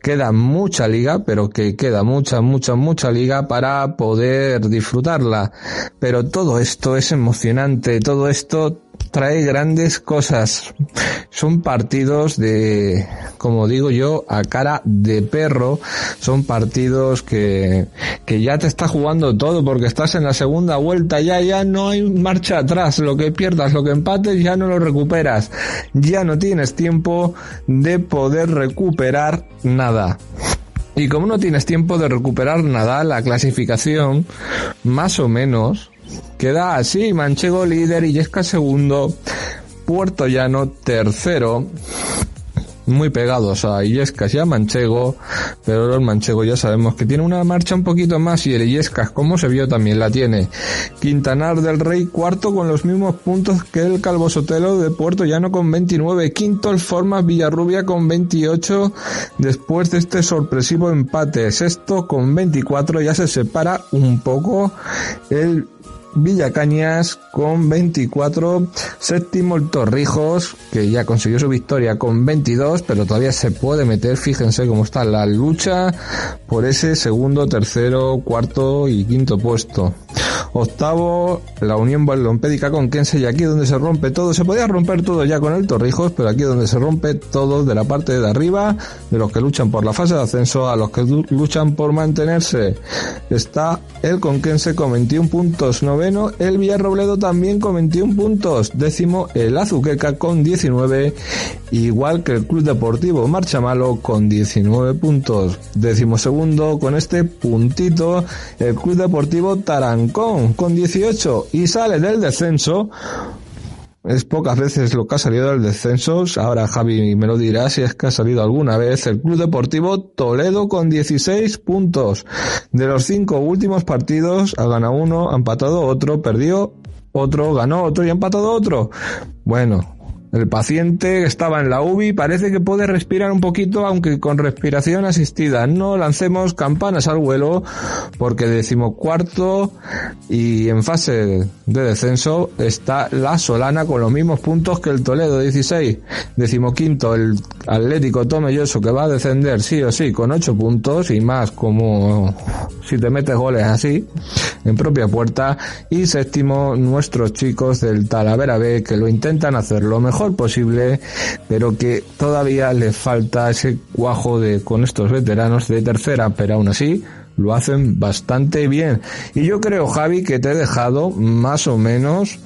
queda mucha liga, pero que queda mucha, mucha, mucha liga para poder disfrutarla. Pero todo esto es emocionante, todo esto trae grandes cosas. Son partidos de, como digo yo, a cara de perro. Son partidos que, que ya te está jugando todo porque estás en la segunda vuelta. Ya, ya no hay marcha atrás. Lo que pierdas, lo que empates, ya no lo recuperas. Ya no tienes tiempo de poder recuperar nada. Y como no tienes tiempo de recuperar nada, la clasificación, más o menos, Queda así, Manchego líder, Illesca segundo, Puerto Llano tercero, muy pegados a Illescas y a Manchego, pero el Manchego ya sabemos que tiene una marcha un poquito más y el Illescas, como se vio, también la tiene. Quintanar del Rey cuarto con los mismos puntos que el Calvo Sotelo de Puerto Llano con 29. Quinto el Formas Villarrubia con 28 después de este sorpresivo empate. Sexto con 24 ya se separa un poco el Villacañas con 24, séptimo el Torrijos, que ya consiguió su victoria con 22, pero todavía se puede meter, fíjense cómo está la lucha por ese segundo, tercero, cuarto y quinto puesto. Octavo, la Unión Balompédica con Kense y aquí donde se rompe todo, se podía romper todo ya con el Torrijos, pero aquí donde se rompe todo de la parte de arriba, de los que luchan por la fase de ascenso a los que luchan por mantenerse. Está el Conquense con 21 puntos, noveno el Villarrobledo también con 21 puntos, décimo el Azuqueca con 19, igual que el Club Deportivo Marchamalo con 19 puntos, décimo segundo con este puntito el Club Deportivo Tarancón con 18 y sale del descenso es pocas veces lo que ha salido del descenso. Ahora Javi me lo dirá si es que ha salido alguna vez. El Club Deportivo Toledo con 16 puntos. De los cinco últimos partidos ha ganado uno, ha empatado otro, perdió otro, ganó otro y ha empatado otro. Bueno, el paciente estaba en la UBI parece que puede respirar un poquito, aunque con respiración asistida. No lancemos campanas al vuelo, porque decimocuarto y en fase de descenso está la Solana con los mismos puntos que el Toledo 16. Decimoquinto el Atlético Tomelloso que va a descender sí o sí con 8 puntos y más como si te metes goles así en propia puerta. Y séptimo nuestros chicos del Talavera B que lo intentan hacer lo mejor posible, pero que todavía les falta ese cuajo de con estos veteranos de tercera, pero aún así lo hacen bastante bien. Y yo creo, Javi, que te he dejado más o menos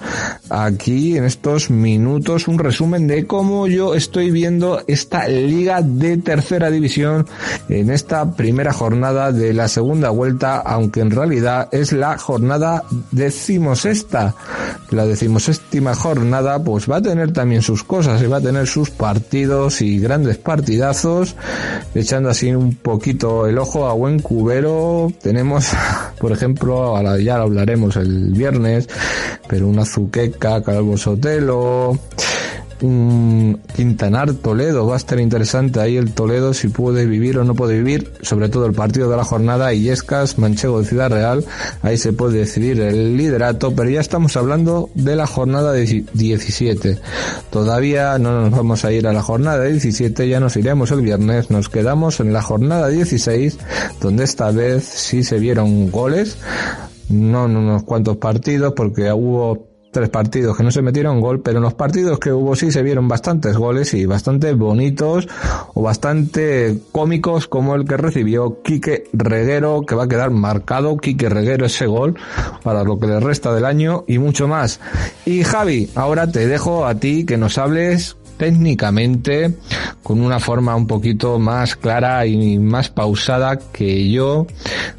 aquí en estos minutos un resumen de cómo yo estoy viendo esta liga de tercera división en esta primera jornada de la segunda vuelta, aunque en realidad es la jornada decimosexta. La decimoséptima jornada pues va a tener también sus cosas y va a tener sus partidos y grandes partidazos, echando así un poquito el ojo a buen cubero tenemos, [LAUGHS] por ejemplo, ahora ya lo hablaremos el viernes, pero una Zuqueca, Calvo Sotelo, un Quintanar Toledo. Va a estar interesante ahí el Toledo si puede vivir o no puede vivir sobre todo el partido de la jornada y Escas Manchego de Ciudad Real. Ahí se puede decidir el liderato pero ya estamos hablando de la jornada de 17 todavía no nos vamos a ir a la jornada 17 ya nos iremos el viernes. Nos quedamos en la jornada 16 donde esta vez sí se vieron goles. No en unos cuantos partidos porque hubo tres partidos que no se metieron gol, pero en los partidos que hubo sí se vieron bastantes goles y bastante bonitos o bastante cómicos como el que recibió Quique Reguero, que va a quedar marcado Quique Reguero ese gol para lo que le resta del año y mucho más. Y Javi, ahora te dejo a ti que nos hables técnicamente, con una forma un poquito más clara y más pausada que yo,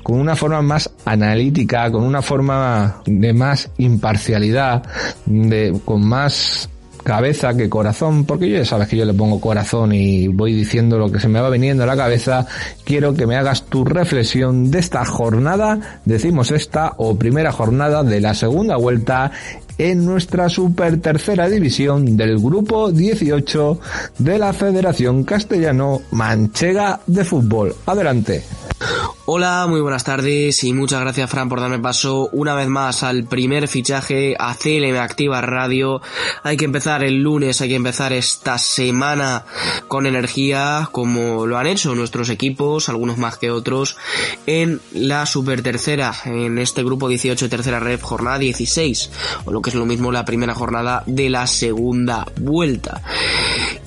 con una forma más analítica, con una forma de más imparcialidad, de, con más cabeza que corazón, porque yo ya sabes que yo le pongo corazón y voy diciendo lo que se me va viniendo a la cabeza, quiero que me hagas tu reflexión de esta jornada, decimos esta o primera jornada de la segunda vuelta en nuestra super tercera división del grupo 18 de la Federación Castellano Manchega de Fútbol. Adelante. Hola, muy buenas tardes y muchas gracias Fran por darme paso una vez más al primer fichaje a CLM Activa Radio. Hay que empezar el lunes, hay que empezar esta semana con energía como lo han hecho nuestros equipos, algunos más que otros, en la super tercera, en este grupo 18 tercera red, jornada 16, o lo que es lo mismo la primera jornada de la segunda vuelta.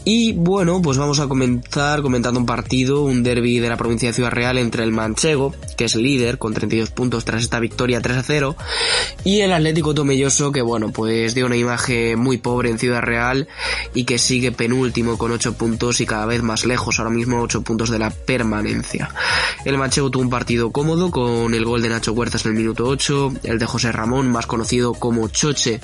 Y bueno, pues vamos a comenzar comentando un partido, un derby de la provincia de Ciudad Real entre el Manchego, que es líder con 32 puntos tras esta victoria 3 a 0, y el Atlético Tomelloso, que bueno, pues dio una imagen muy pobre en Ciudad Real y que sigue penúltimo con 8 puntos y cada vez más lejos, ahora mismo 8 puntos de la permanencia. El Manchego tuvo un partido cómodo con el gol de Nacho Huertas en el minuto 8, el de José Ramón, más conocido como Choche,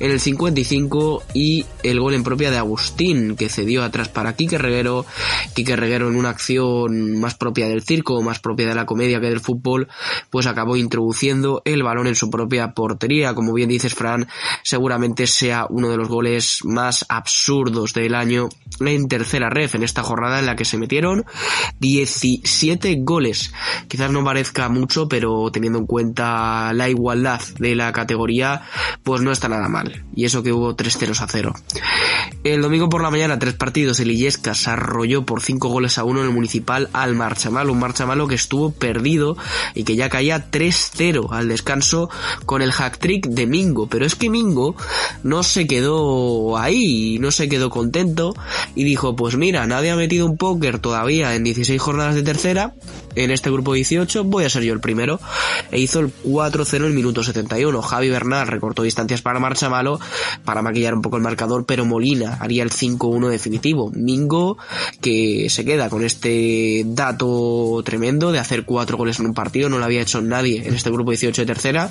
en el 55 y el gol en propia de Agustín, que dio atrás para Quique Reguero, Quique Reguero en una acción más propia del circo, más propia de la comedia que del fútbol, pues acabó introduciendo el balón en su propia portería, como bien dices Fran, seguramente sea uno de los goles más absurdos del año en tercera ref, en esta jornada en la que se metieron 17 goles. Quizás no parezca mucho, pero teniendo en cuenta la igualdad de la categoría, pues no está nada mal. Y eso que hubo 3 0 a 0. El domingo por la mañana, tres partidos, el Illescas arrolló por 5 goles a 1 en el Municipal al Marchamalo, un Marchamalo que estuvo perdido y que ya caía 3-0 al descanso con el hack trick de Mingo. Pero es que Mingo no se quedó ahí, no se quedó contento y dijo, pues mira, nadie ha metido un póker todavía en 16 jornadas de tercera, en este grupo 18 voy a ser yo el primero. E hizo el 4-0 en el minuto 71. Javi Bernal recortó distancias para marcha malo para maquillar un poco el marcador, pero Molina haría el 5-1 definitivo. Mingo que se queda con este dato tremendo de hacer cuatro goles en un partido, no lo había hecho nadie en este grupo 18 de tercera.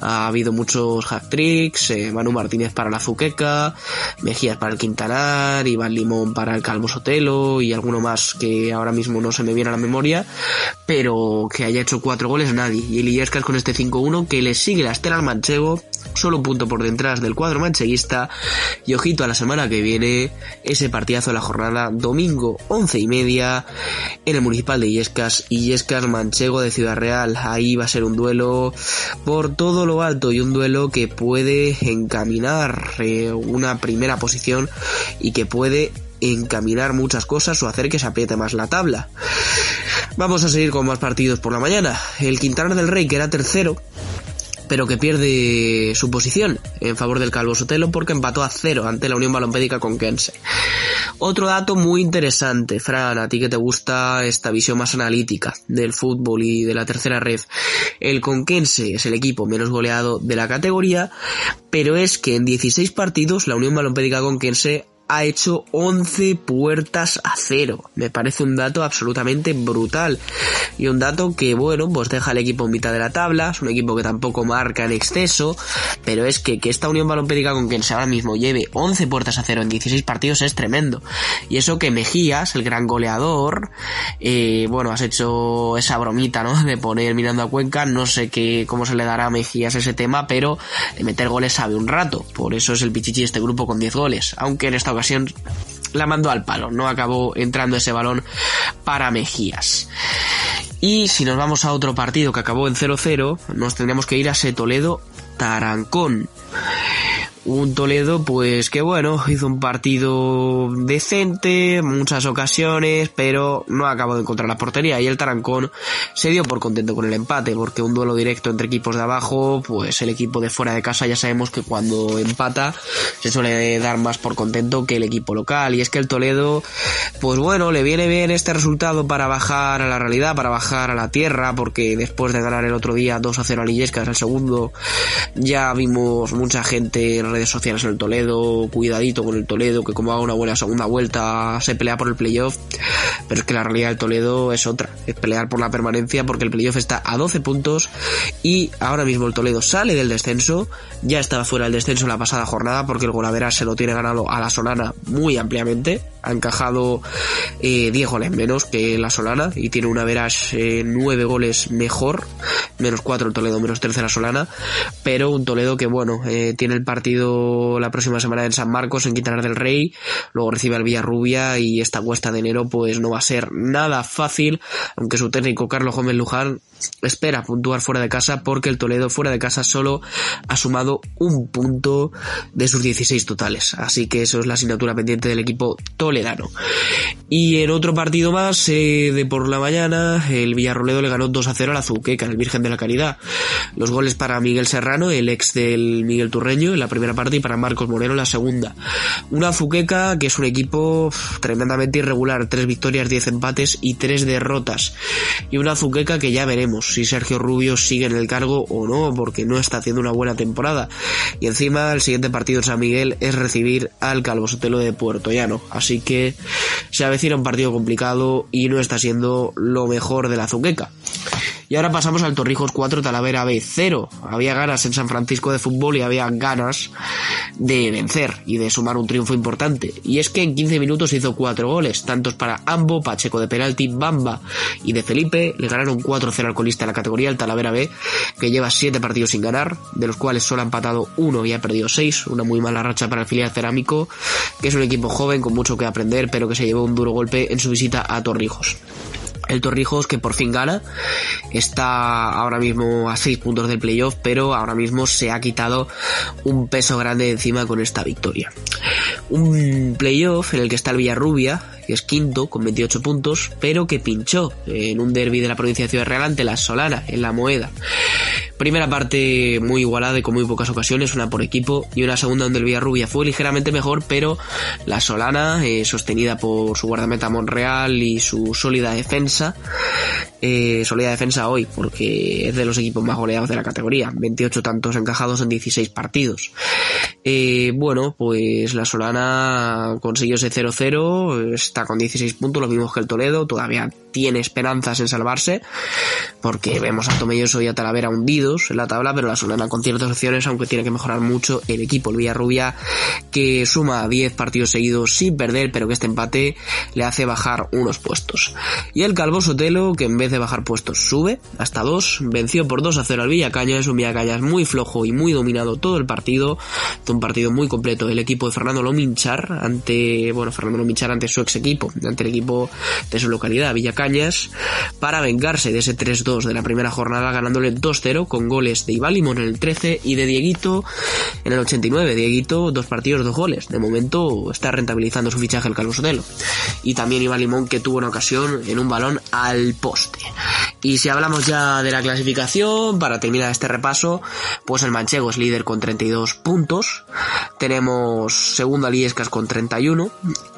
Ha habido muchos hack tricks, eh, Manu Martínez para la Zuqueca, Mejías para el Quintanar, Iván Limón para el Calvo Sotelo y alguno más que ahora mismo no se me viene a la memoria pero que haya hecho cuatro goles nadie. Y el Illescas con este 5-1 que le sigue la estela al manchego, solo un punto por detrás del cuadro mancheguista. Y ojito a la semana que viene, ese partidazo de la jornada, domingo 11 y media, en el municipal de Illescas, Illescas Manchego de Ciudad Real. Ahí va a ser un duelo por todo lo alto y un duelo que puede encaminar eh, una primera posición y que puede encaminar muchas cosas o hacer que se apriete más la tabla. Vamos a seguir con más partidos por la mañana. El Quintana del Rey, que era tercero, pero que pierde su posición en favor del Calvo Sotelo porque empató a cero ante la Unión Balompédica Conquense. Otro dato muy interesante, Fran, a ti que te gusta esta visión más analítica del fútbol y de la tercera red. El Conquense es el equipo menos goleado de la categoría, pero es que en 16 partidos la Unión Balompédica Conquense ha hecho 11 puertas a cero. Me parece un dato absolutamente brutal. Y un dato que, bueno, pues deja al equipo en mitad de la tabla. Es un equipo que tampoco marca en exceso. Pero es que, que esta Unión Balompédica con quien se ahora mismo lleve 11 puertas a cero en 16 partidos es tremendo. Y eso que Mejías, el gran goleador, eh, bueno, has hecho esa bromita, ¿no? De poner mirando a Cuenca. No sé qué, cómo se le dará a Mejías ese tema, pero meter goles sabe un rato. Por eso es el pichichi de este grupo con 10 goles. Aunque en esta ocasión la mandó al palo, no acabó entrando ese balón para Mejías. Y si nos vamos a otro partido que acabó en 0-0, nos tendríamos que ir a ese Toledo Tarancón. Un Toledo, pues que bueno, hizo un partido decente, muchas ocasiones, pero no acabó de encontrar la portería. Y el Tarancón se dio por contento con el empate, porque un duelo directo entre equipos de abajo, pues el equipo de fuera de casa ya sabemos que cuando empata se suele dar más por contento que el equipo local. Y es que el Toledo pues bueno, le viene bien este resultado para bajar a la realidad, para bajar a la tierra, porque después de ganar el otro día 2 a 0 a Lillescas, el segundo, ya vimos mucha gente en redes sociales el Toledo, cuidadito con el Toledo, que como haga una buena segunda vuelta se pelea por el playoff, pero es que la realidad del Toledo es otra, es pelear por la permanencia porque el playoff está a 12 puntos y ahora mismo el Toledo sale del descenso, ya estaba fuera del descenso la pasada jornada porque el Golavera se lo tiene ganado a la Solana muy ampliamente, ha encajado eh, 10 goles menos que la Solana y tiene una veras eh, 9 goles mejor, menos 4 el Toledo, menos 13 la Solana, pero un Toledo que bueno, eh, tiene el partido la próxima semana en San Marcos, en Quintanar del Rey, luego recibe al Villarrubia y esta cuesta de enero pues no va a ser nada fácil, aunque su técnico Carlos Gómez Luján espera puntuar fuera de casa porque el Toledo fuera de casa solo ha sumado un punto de sus 16 totales. Así que eso es la asignatura pendiente del equipo toledano. Y en otro partido más eh, de por la mañana, el Villarroledo le ganó 2 a 0 al Azuqueca, el Virgen de la Caridad. Los goles para Miguel Serrano, el ex del Miguel Turreño, en la primera parte y para Marcos Moreno en la segunda. Una Azuqueca que es un equipo tremendamente irregular, tres victorias, 10 empates y tres derrotas. Y una Azuqueca que ya veremos si Sergio Rubio sigue en el cargo o no, porque no está haciendo una buena temporada. Y encima el siguiente partido en San Miguel es recibir al Calvo Sotelo de Puerto Llano. Así que se avecina un partido complicado y no está siendo lo mejor de la Zuqueca. Y ahora pasamos al Torrijos 4, Talavera B 0. Había ganas en San Francisco de fútbol y había ganas de vencer y de sumar un triunfo importante. Y es que en 15 minutos hizo 4 goles, tantos para Ambo, Pacheco de penalti, Bamba y de Felipe. Le ganaron 4-0 al colista en la categoría, el Talavera B, que lleva 7 partidos sin ganar, de los cuales solo ha empatado 1 y ha perdido 6. Una muy mala racha para el filial cerámico, que es un equipo joven con mucho que aprender, pero que se llevó un duro golpe en su visita a Torrijos. El Torrijos que por fin gana. Está ahora mismo a 6 puntos del playoff, pero ahora mismo se ha quitado un peso grande de encima con esta victoria. Un playoff en el que está el Villarrubia, que es quinto con 28 puntos, pero que pinchó en un derby de la provincia de Ciudad Real ante la Solana, en la Moeda. Primera parte muy igualada y con muy pocas ocasiones, una por equipo, y una segunda donde el Villarrubia fue ligeramente mejor, pero la Solana, eh, sostenida por su guardameta Monreal y su sólida defensa, eh, sólida defensa hoy, porque es de los equipos más goleados de la categoría, 28 tantos encajados en 16 partidos. Eh, bueno, pues la Solana consiguió ese 0-0, está con 16 puntos, lo mismo que el Toledo, todavía tiene esperanzas en salvarse, porque vemos a Tomelloso y a Talavera hundidos en la tabla, pero la Solana con ciertas opciones, aunque tiene que mejorar mucho el equipo. El Villarrubia que suma 10 partidos seguidos sin perder, pero que este empate le hace bajar unos puestos. Y el Calvo Sotelo, que en vez de bajar puestos sube hasta 2, venció por 2 a 0 al Villacañas, un Villacañas muy flojo y muy dominado todo el partido, un partido muy completo el equipo de Fernando Lominchar ante, bueno, Fernando Lominchar ante su ex equipo, ante el equipo de su localidad, Villacañas, para vengarse de ese 3-2 de la primera jornada, ganándole 2-0 con goles de Iván Limón en el 13 y de Dieguito en el 89. Dieguito, dos partidos, dos goles. De momento está rentabilizando su fichaje el Carlos Sotelo. Y también Iván Limón que tuvo una ocasión en un balón al poste. Y si hablamos ya de la clasificación, para terminar este repaso, pues el Manchego es líder con 32 puntos. Tenemos segundo a Liescas con 31.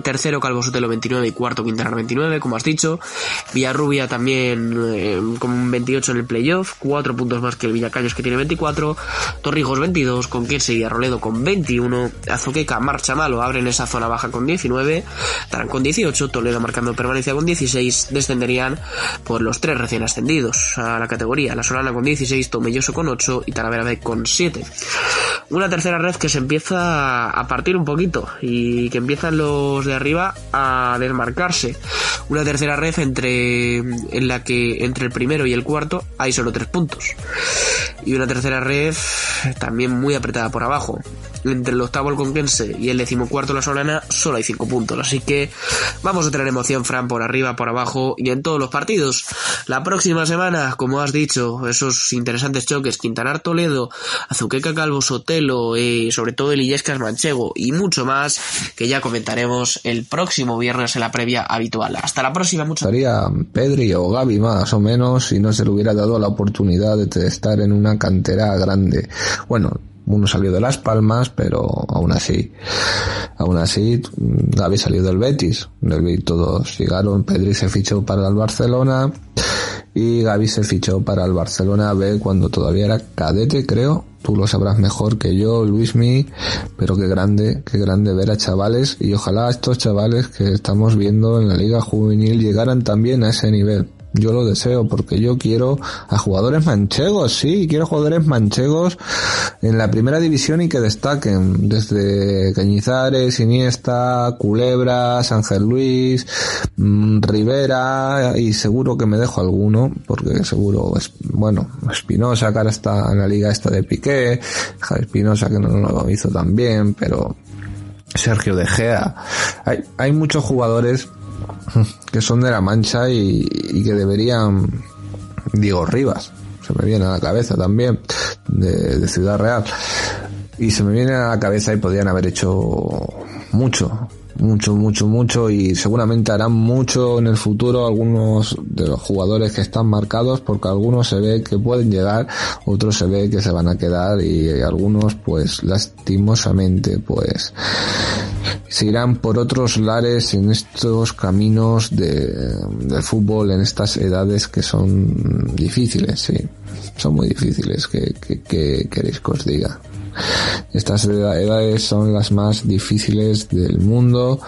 Tercero Calvo Sotelo 29 y cuarto Quintanar 29, como has dicho. Villarrubia también eh, con 28 en el playoff. Cuatro puntos más que el Villacaños que tiene 24, Torrijos 22, con Quince y Arroledo con 21, Azoqueca marcha malo, abren esa zona baja con 19, Tarán con 18, Toledo marcando permanencia con 16, descenderían por los tres recién ascendidos a la categoría, La Solana con 16, Tomelloso con 8 y Talavera B con 7. Una tercera red que se empieza a partir un poquito y que empiezan los de arriba a desmarcarse. Una tercera red entre en la que entre el primero y el cuarto hay solo tres puntos y una tercera red también muy apretada por abajo. Entre el octavo el Conquense y el decimocuarto la Solana solo hay cinco puntos, así que vamos a tener emoción, Fran, por arriba, por abajo y en todos los partidos. La próxima semana, como has dicho, esos interesantes choques, Quintanar Toledo, Azuqueca Calvo Sotelo, y sobre todo el Illescas Manchego y mucho más que ya comentaremos el próximo viernes en la previa habitual. Hasta la próxima, muchas Estaría Pedri o Gaby más o menos si no se le hubiera dado la oportunidad de estar en una cantera grande. Bueno, uno salió de Las Palmas, pero aún así Aún así, Gaby salió del Betis, del todos llegaron, Pedri se fichó para el Barcelona y Gaby se fichó para el Barcelona B cuando todavía era cadete, creo. Tú lo sabrás mejor que yo, Luismi, pero qué grande, qué grande ver a chavales y ojalá estos chavales que estamos viendo en la Liga Juvenil llegaran también a ese nivel. Yo lo deseo porque yo quiero a jugadores manchegos, sí, quiero jugadores manchegos en la primera división y que destaquen desde Cañizares, Iniesta, Culebra, Ángel Luis, mm, Rivera y seguro que me dejo alguno porque seguro, es, bueno, Espinosa que ahora está en la liga esta de Piqué, Espinosa que no lo hizo tan bien, pero Sergio De Gea, hay, hay muchos jugadores que son de la Mancha y, que deberían, digo, Rivas, se me viene a la cabeza también, de, de, Ciudad Real, y se me viene a la cabeza y podrían haber hecho mucho, mucho, mucho, mucho y seguramente harán mucho en el futuro algunos de los jugadores que están marcados porque algunos se ve que pueden llegar, otros se ve que se van a quedar y algunos pues lastimosamente pues se irán por otros lares en estos caminos de, del fútbol en estas edades que son difíciles, sí, son muy difíciles, que, que, que queréis que os diga. Estas edades son las más difíciles del mundo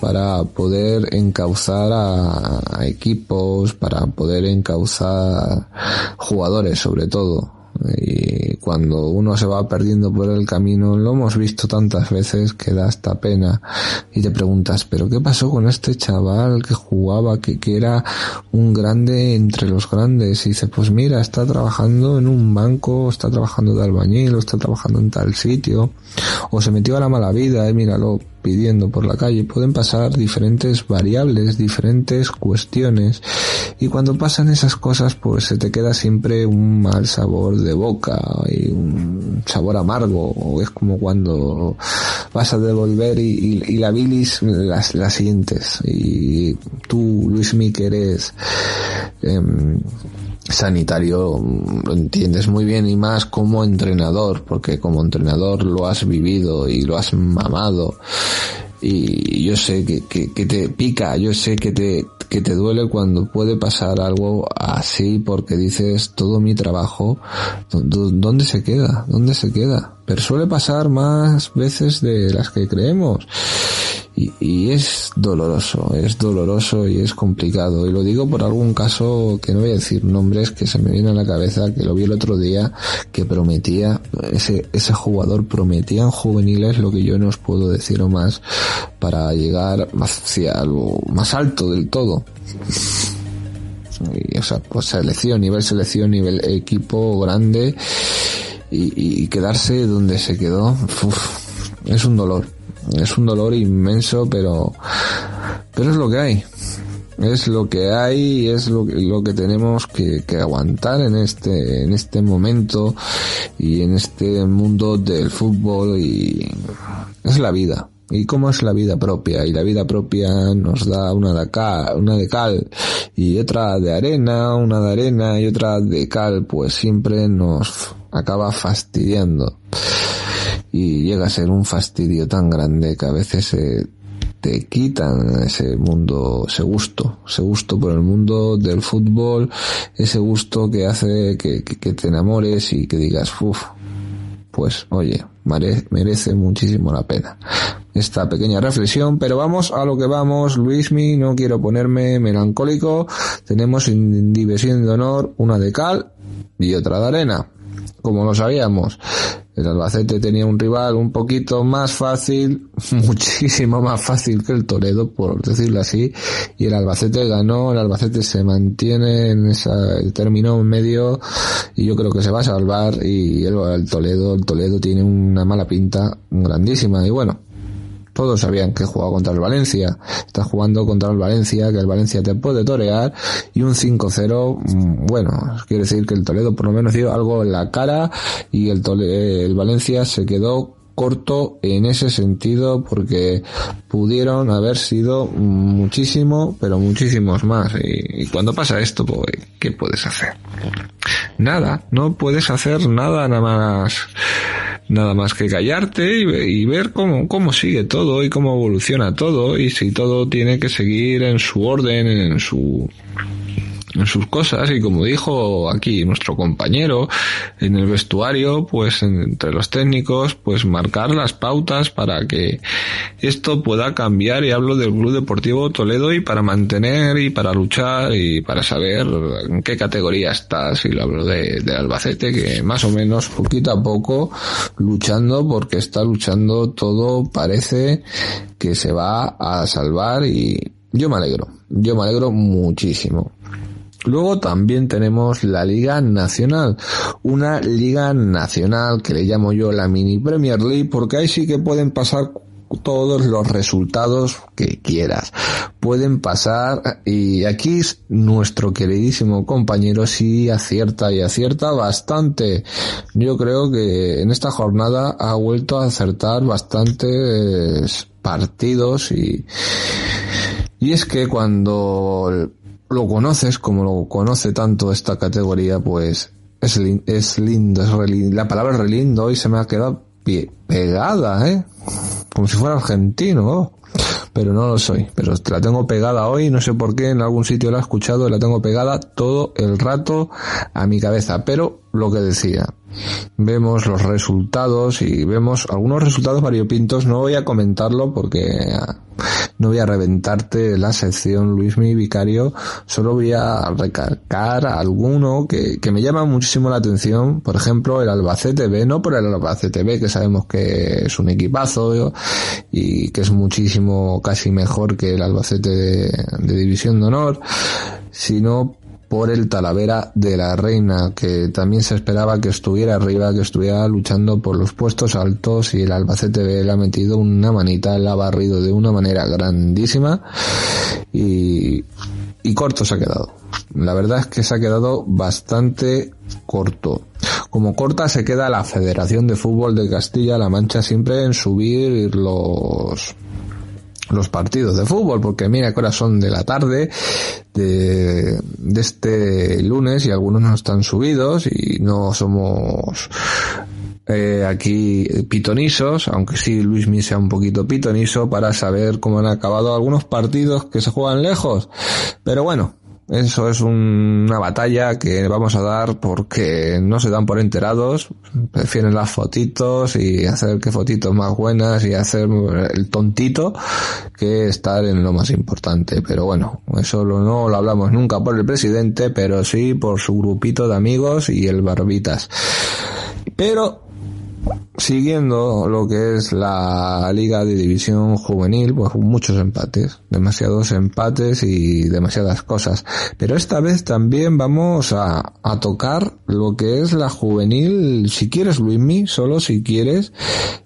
para poder encauzar a, a equipos, para poder encauzar jugadores sobre todo y cuando uno se va perdiendo por el camino lo hemos visto tantas veces que da hasta pena. Y te preguntas pero qué pasó con este chaval que jugaba que, que era un grande entre los grandes y dice pues mira está trabajando en un banco está trabajando de albañil o está trabajando en tal sitio o se metió a la mala vida y míralo pidiendo por la calle. Pueden pasar diferentes variables, diferentes cuestiones. Y cuando pasan esas cosas, pues se te queda siempre un mal sabor de boca y un sabor amargo. O es como cuando vas a devolver y, y, y la bilis la, la, sientes. Y tú, Luis Mique, eres... Eh, sanitario lo entiendes muy bien y más como entrenador, porque como entrenador lo has vivido y lo has mamado y yo sé que, que, que, te pica, yo sé que te, que te duele cuando puede pasar algo así porque dices todo mi trabajo, ¿dónde se queda? ¿Dónde se queda? Pero suele pasar más veces de las que creemos. Y, y, es doloroso, es doloroso y es complicado. Y lo digo por algún caso que no voy a decir nombres que se me viene a la cabeza, que lo vi el otro día, que prometía, ese, ese jugador prometía en juveniles lo que yo no os puedo decir o más para llegar hacia algo más alto del todo. Y, o sea, pues selección, nivel selección, nivel equipo grande y, y quedarse donde se quedó, uf, es un dolor es un dolor inmenso, pero, pero es lo que hay. Es lo que hay y es lo, lo que tenemos que, que, aguantar en este, en este momento y en este mundo del fútbol y es la vida. Y cómo es la vida propia. Y la vida propia nos da una de cal, una de cal y otra de arena, una de arena y otra de cal, pues siempre nos acaba fastidiando y llega a ser un fastidio tan grande que a veces te quitan ese mundo, ese gusto, ese gusto por el mundo del fútbol, ese gusto que hace que, que, que te enamores y que digas, uff, pues oye, merece muchísimo la pena esta pequeña reflexión, pero vamos a lo que vamos, Luismi, no quiero ponerme melancólico, tenemos en división de honor una de cal y otra de arena, como lo sabíamos. El Albacete tenía un rival un poquito más fácil, [LAUGHS] muchísimo más fácil que el Toledo, por decirlo así, y el Albacete ganó, el Albacete se mantiene en esa, terminó en medio, y yo creo que se va a salvar, y el, el Toledo, el Toledo tiene una mala pinta grandísima, y bueno, todos sabían que jugaba contra el Valencia. Está jugando contra el Valencia, que el Valencia te puede torear. Y un 5-0, bueno, quiere decir que el Toledo por lo menos dio algo en la cara y el, Tole el Valencia se quedó corto en ese sentido porque pudieron haber sido muchísimo, pero muchísimos más. Y, y, cuando pasa esto, pues, ¿qué puedes hacer? Nada, no puedes hacer nada nada más. Nada más que callarte y, y ver cómo, cómo sigue todo y cómo evoluciona todo y si todo tiene que seguir en su orden, en su en sus cosas y como dijo aquí nuestro compañero en el vestuario pues entre los técnicos pues marcar las pautas para que esto pueda cambiar. Y hablo del Club Deportivo Toledo y para mantener y para luchar y para saber en qué categoría estás y lo hablo de, Albacete que más o menos poquito a poco luchando porque está luchando todo parece que se va a salvar y yo me alegro yo me alegro muchísimo Luego también tenemos la Liga Nacional, una Liga Nacional que le llamo yo la Mini Premier League porque ahí sí que pueden pasar todos los resultados que quieras. Pueden pasar y aquí nuestro queridísimo compañero sí acierta y acierta bastante. Yo creo que en esta jornada ha vuelto a acertar bastantes partidos y y es que cuando lo conoces, como lo conoce tanto esta categoría, pues es, es lindo, es la palabra re lindo y se me ha quedado pegada, ¿eh? Como si fuera argentino, oh. pero no lo soy, pero la tengo pegada hoy, no sé por qué, en algún sitio la he escuchado, la tengo pegada todo el rato a mi cabeza, pero lo que decía, vemos los resultados y vemos algunos resultados variopintos, no voy a comentarlo porque no voy a reventarte la sección Luis mi vicario, solo voy a recalcar alguno que, que me llama muchísimo la atención, por ejemplo el Albacete B, no por el Albacete B que sabemos que es un equipazo y que es muchísimo casi mejor que el Albacete de, de División de Honor, sino por el Talavera de la Reina, que también se esperaba que estuviera arriba, que estuviera luchando por los puestos altos y el Albacete B le ha metido una manita, la ha barrido de una manera grandísima y, y corto se ha quedado. La verdad es que se ha quedado bastante corto. Como corta se queda la Federación de Fútbol de Castilla-La Mancha siempre en subir los los partidos de fútbol, porque mira que ahora son de la tarde de, este lunes y algunos no están subidos y no somos eh, aquí pitonisos, aunque sí Luis Mi sea un poquito pitoniso para saber cómo han acabado algunos partidos que se juegan lejos. Pero bueno, eso es una batalla que vamos a dar porque no se dan por enterados, prefieren las fotitos y hacer que fotitos más buenas y hacer el tontito que estar en lo más importante. Pero bueno, eso no lo hablamos nunca por el presidente, pero sí por su grupito de amigos y el Barbitas. Pero siguiendo lo que es la liga de división juvenil, pues muchos empates, demasiados empates y demasiadas cosas. Pero esta vez también vamos a, tocar lo que es la juvenil, si quieres Luismi, solo si quieres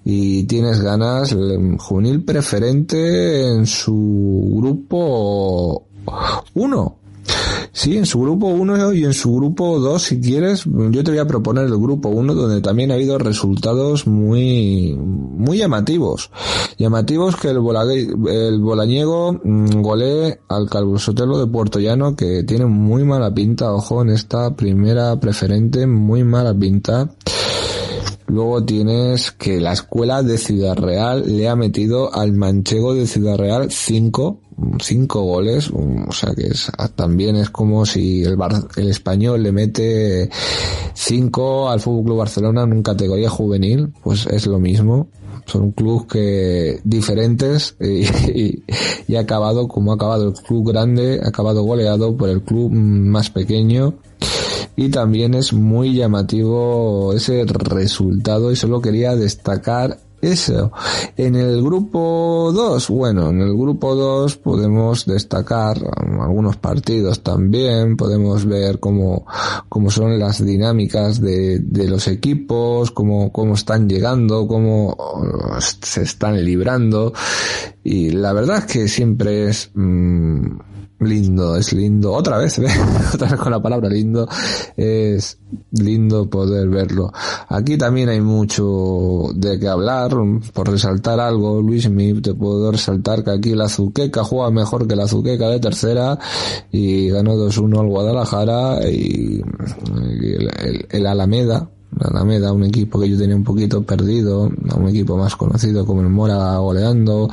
y tienes ganas, el juvenil preferente en su grupo 1 Sí, en su grupo 1 y en su grupo 2, si quieres, yo te voy a proponer el grupo 1 donde también ha habido resultados muy, muy llamativos. Llamativos que el, el Bolañego mm, golee al Calvosotelo de Puerto Llano que tiene muy mala pinta, ojo, en esta primera preferente, muy mala pinta. Luego tienes que la escuela de Ciudad Real le ha metido al manchego de Ciudad Real 5 cinco goles, o sea que es, también es como si el, el español le mete cinco al Fútbol Club Barcelona en categoría juvenil, pues es lo mismo. Son clubes que diferentes [LAUGHS] y, ha acabado como ha acabado el club grande, ha acabado goleado por el club más pequeño y también es muy llamativo ese resultado y solo quería destacar eso. En el grupo 2, bueno, en el grupo 2 podemos destacar algunos partidos también, podemos ver cómo, cómo son las dinámicas de, de los equipos, cómo, cómo están llegando, cómo se están librando. Y la verdad es que siempre es, mmm, lindo, es lindo, otra vez, ¿eh? [LAUGHS] otra vez con la palabra lindo, es lindo poder verlo. Aquí también hay mucho de qué hablar, por resaltar algo, Luis, te puedo resaltar que aquí la Azuqueca juega mejor que la Azuqueca de tercera y ganó 2-1 al Guadalajara y el, el Alameda Alameda, un equipo que yo tenía un poquito perdido, a un equipo más conocido como el Mora goleando,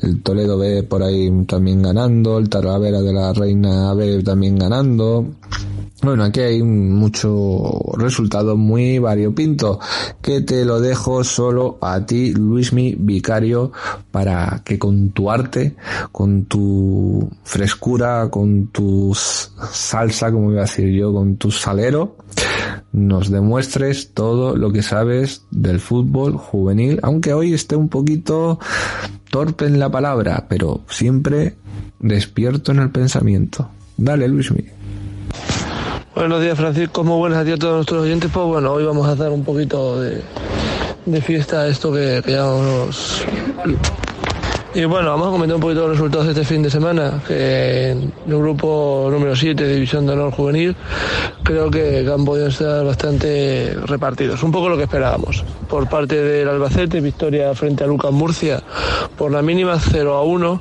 el Toledo B por ahí también ganando, el Talavera de la Reina B también ganando. Bueno, aquí hay mucho resultado muy variopinto que te lo dejo solo a ti, Luismi Vicario, para que con tu arte, con tu frescura, con tu salsa, como iba a decir yo, con tu salero, nos demuestres todo lo que sabes del fútbol juvenil, aunque hoy esté un poquito torpe en la palabra, pero siempre despierto en el pensamiento. Dale, Luismi. Buenos días, Francisco. Muy buenas días a todos nuestros oyentes. Pues bueno, hoy vamos a hacer un poquito de, de fiesta esto que, que y bueno, vamos a comentar un poquito los resultados de este fin de semana, que en el grupo número 7, División de Honor Juvenil, creo que han podido estar bastante repartidos, un poco lo que esperábamos. Por parte del Albacete, victoria frente a Lucas Murcia por la mínima 0 a 1.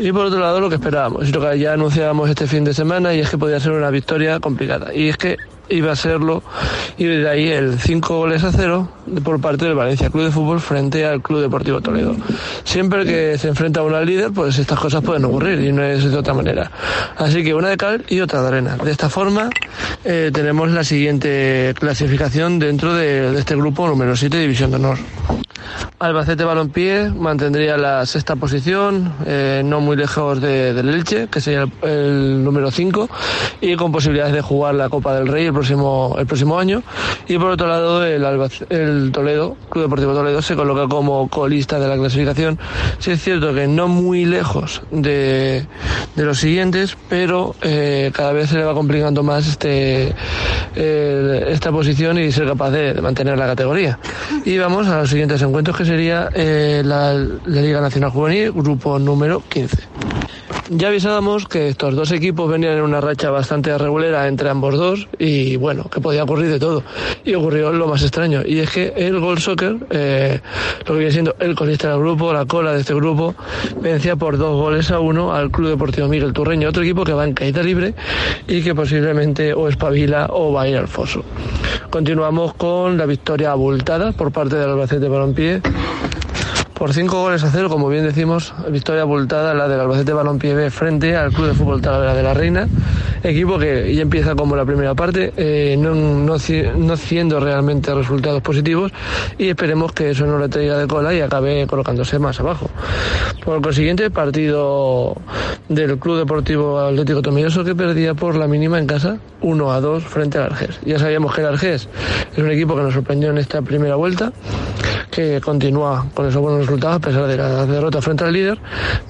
Y por otro lado, lo que esperábamos, lo que ya anunciábamos este fin de semana, y es que podía ser una victoria complicada. Y es que iba a serlo y de ahí el 5 goles a 0 por parte del Valencia Club de Fútbol frente al Club Deportivo Toledo. Siempre que se enfrenta a una líder, pues estas cosas pueden ocurrir y no es de otra manera. Así que una de cal y otra de arena. De esta forma eh, tenemos la siguiente clasificación dentro de, de este grupo número 7 División de Honor. Albacete Balompié mantendría la sexta posición, eh, no muy lejos de, del Elche, que sería el, número 5, y con posibilidades de jugar la Copa del Rey el próximo, el próximo año. Y por otro lado, el, el Toledo, Club Deportivo Toledo, se coloca como colista de la clasificación. Sí es cierto que no muy lejos de, de los siguientes, pero eh, cada vez se le va complicando más este, esta posición y ser capaz de, de mantener la categoría. Y vamos a los siguientes encuentros, que sería eh, la Liga Nacional Juvenil, grupo número 15. Ya avisábamos que estos dos equipos venían en una racha bastante regulera entre ambos dos y bueno, que podía ocurrir de todo. Y ocurrió lo más extraño, y es que el Gold Soccer, eh, lo que viene siendo el colista del grupo, la cola de este grupo, vencía por dos goles a uno al Club Deportivo Miguel Turreño, otro equipo que va en caída libre y que posiblemente o espabila o va a ir al foso. Continuamos con la victoria abultada por parte del Albacete Balompié por cinco goles a cero, como bien decimos, victoria abultada la del Albacete Balompié B frente al Club de Fútbol Talavera de la Reina, equipo que ya empieza como la primera parte, eh, no, no, no haciendo realmente resultados positivos y esperemos que eso no le traiga de cola y acabe colocándose más abajo. Por consiguiente, partido del Club Deportivo Atlético Tomilloso que perdía por la mínima en casa 1 a 2 frente al Argés. Ya sabíamos que el Argés es un equipo que nos sorprendió en esta primera vuelta que continúa con esos buenos resultados a pesar de la derrota frente al líder.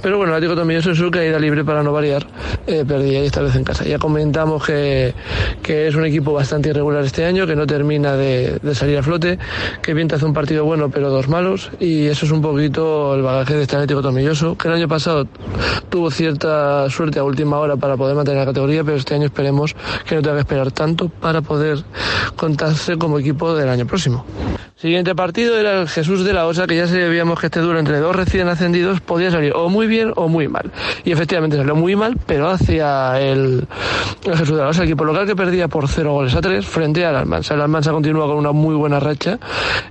Pero bueno, el Atlético Tomilloso en su caída libre para no variar, eh, perdía y esta vez en casa. Ya comentamos que, es un equipo bastante irregular este año, que no termina de, de salir a flote, que bien te hace un partido bueno pero dos malos y eso es un poquito el bagaje de este Atlético Tomilloso, que el año pasado tuvo cierta suerte a última hora para poder mantener la categoría, pero este año esperemos que no tenga que esperar tanto para poder contarse como equipo del año próximo. Siguiente partido era el Jesús de la Osa, que ya sabíamos que este duro entre dos recién ascendidos podía salir o muy bien o muy mal. Y efectivamente salió muy mal, pero hacia el, Jesús de la Osa, el equipo local que perdía por 0 goles a 3 frente al Almansa. El Almansa continúa con una muy buena racha,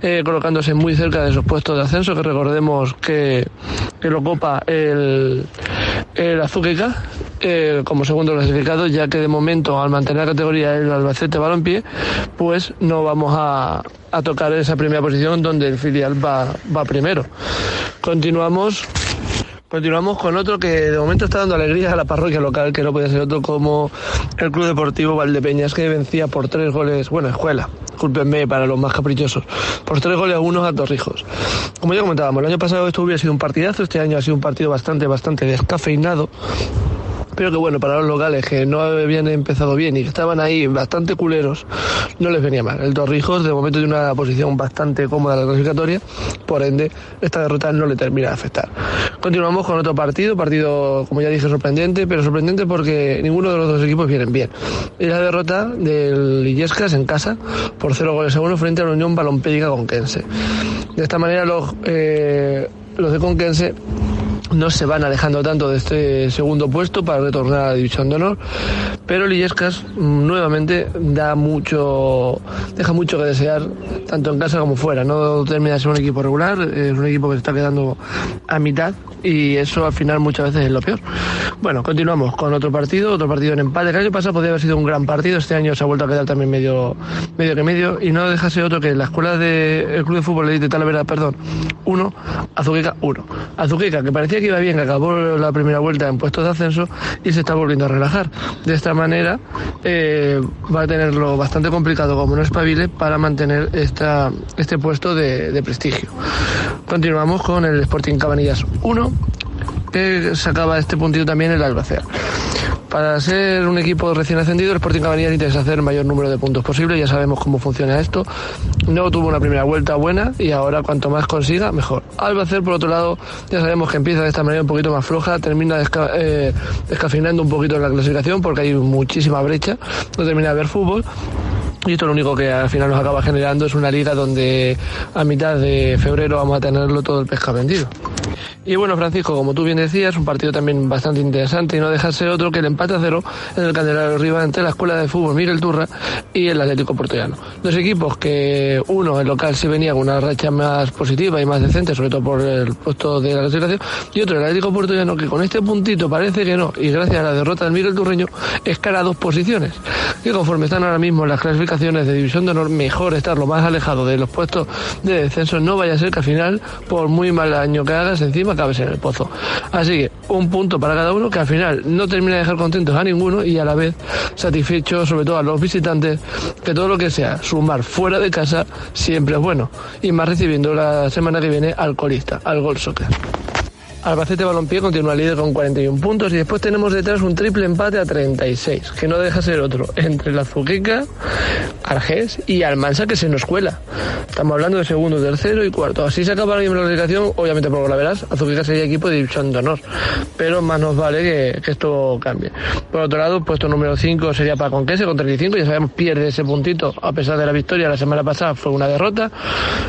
eh, colocándose muy cerca de sus puestos de ascenso, que recordemos que, lo copa el, el Azúqueca eh, como segundo clasificado, ya que de momento al mantener la categoría el Albacete Balompié, pues no vamos a, a tocar esa primera posición donde el filial va, va primero. Continuamos. Continuamos con otro que de momento está dando alegría a la parroquia local, que no puede ser otro como el Club Deportivo Valdepeñas, que vencía por tres goles, bueno, escuela, discúlpenme para los más caprichosos, por tres goles a uno a Torrijos. Como ya comentábamos, el año pasado esto hubiera sido un partidazo, este año ha sido un partido bastante, bastante descafeinado pero que bueno, para los locales que no habían empezado bien y que estaban ahí bastante culeros, no les venía mal. El Torrijos de momento tiene una posición bastante cómoda en la clasificatoria, por ende esta derrota no le termina de afectar. Continuamos con otro partido, partido como ya dije sorprendente, pero sorprendente porque ninguno de los dos equipos vienen bien. Y la derrota del Illescas en casa por 0 goles a 1 frente a la Unión Balompédica Conquense. De esta manera los, eh, los de Conquense no se van alejando tanto de este segundo puesto para retornar a la división de honor, Pero Lillescas mm, nuevamente da mucho, deja mucho que desear, tanto en casa como fuera. No termina de ser un equipo regular, es un equipo que se está quedando a mitad y eso al final muchas veces es lo peor. Bueno, continuamos con otro partido, otro partido en empate. El año pasado podría haber sido un gran partido, este año se ha vuelto a quedar también medio, medio que medio y no deja ser otro que la escuela del Club de Fútbol de Talavera, perdón, 1, Azuqueca 1. Azuqueca, que parecía iba bien, que acabó la primera vuelta en puestos de ascenso y se está volviendo a relajar. De esta manera eh, va a tenerlo bastante complicado como no espabile para mantener esta, este puesto de, de prestigio. Continuamos con el Sporting Cabanillas 1, que sacaba este puntito también el Albacea. Para ser un equipo recién ascendido, el Sporting Cabanillas intenta hacer el mayor número de puntos posible. Ya sabemos cómo funciona esto. No tuvo una primera vuelta buena y ahora cuanto más consiga, mejor. Albacete, por otro lado, ya sabemos que empieza de esta manera un poquito más floja, termina desca eh, descafinando un poquito la clasificación porque hay muchísima brecha, no termina de ver fútbol. Y esto lo único que al final nos acaba generando es una liga donde a mitad de febrero vamos a tenerlo todo el pesca vendido. Y bueno, Francisco, como tú bien decías, un partido también bastante interesante y no deja ser otro que el empate a cero en el Candelario Arriba entre la Escuela de Fútbol Miguel Turra y el Atlético Portollano. Dos equipos que uno, el local, se venía con una racha más positiva y más decente, sobre todo por el puesto de la clasificación, y otro, el Atlético Portollano, que con este puntito parece que no, y gracias a la derrota del Miguel Turreño, escala dos posiciones. Y conforme están ahora mismo las clasificaciones de División de Honor, mejor estar lo más alejado de los puestos de descenso, no vaya a ser que al final, por muy mal año que hagas, encima acabes en el pozo. Así que un punto para cada uno que al final no termina de dejar contentos a ninguno y a la vez satisfecho sobre todo a los visitantes que todo lo que sea sumar fuera de casa siempre es bueno y más recibiendo la semana que viene al colista, al Gol Soccer. Albacete Balompié continúa líder con 41 puntos y después tenemos detrás un triple empate a 36, que no deja ser otro, entre la Zuqueca, Argés y Almansa que se nos cuela. Estamos hablando de segundo, tercero y cuarto. Así se acaba la clasificación, obviamente por la verás, Azuqueca sería equipo de división de honor, pero más nos vale que, esto cambie. Por otro lado, puesto número 5 sería para Conquese con 35, ya sabemos, pierde ese puntito a pesar de la victoria la semana pasada, fue una derrota.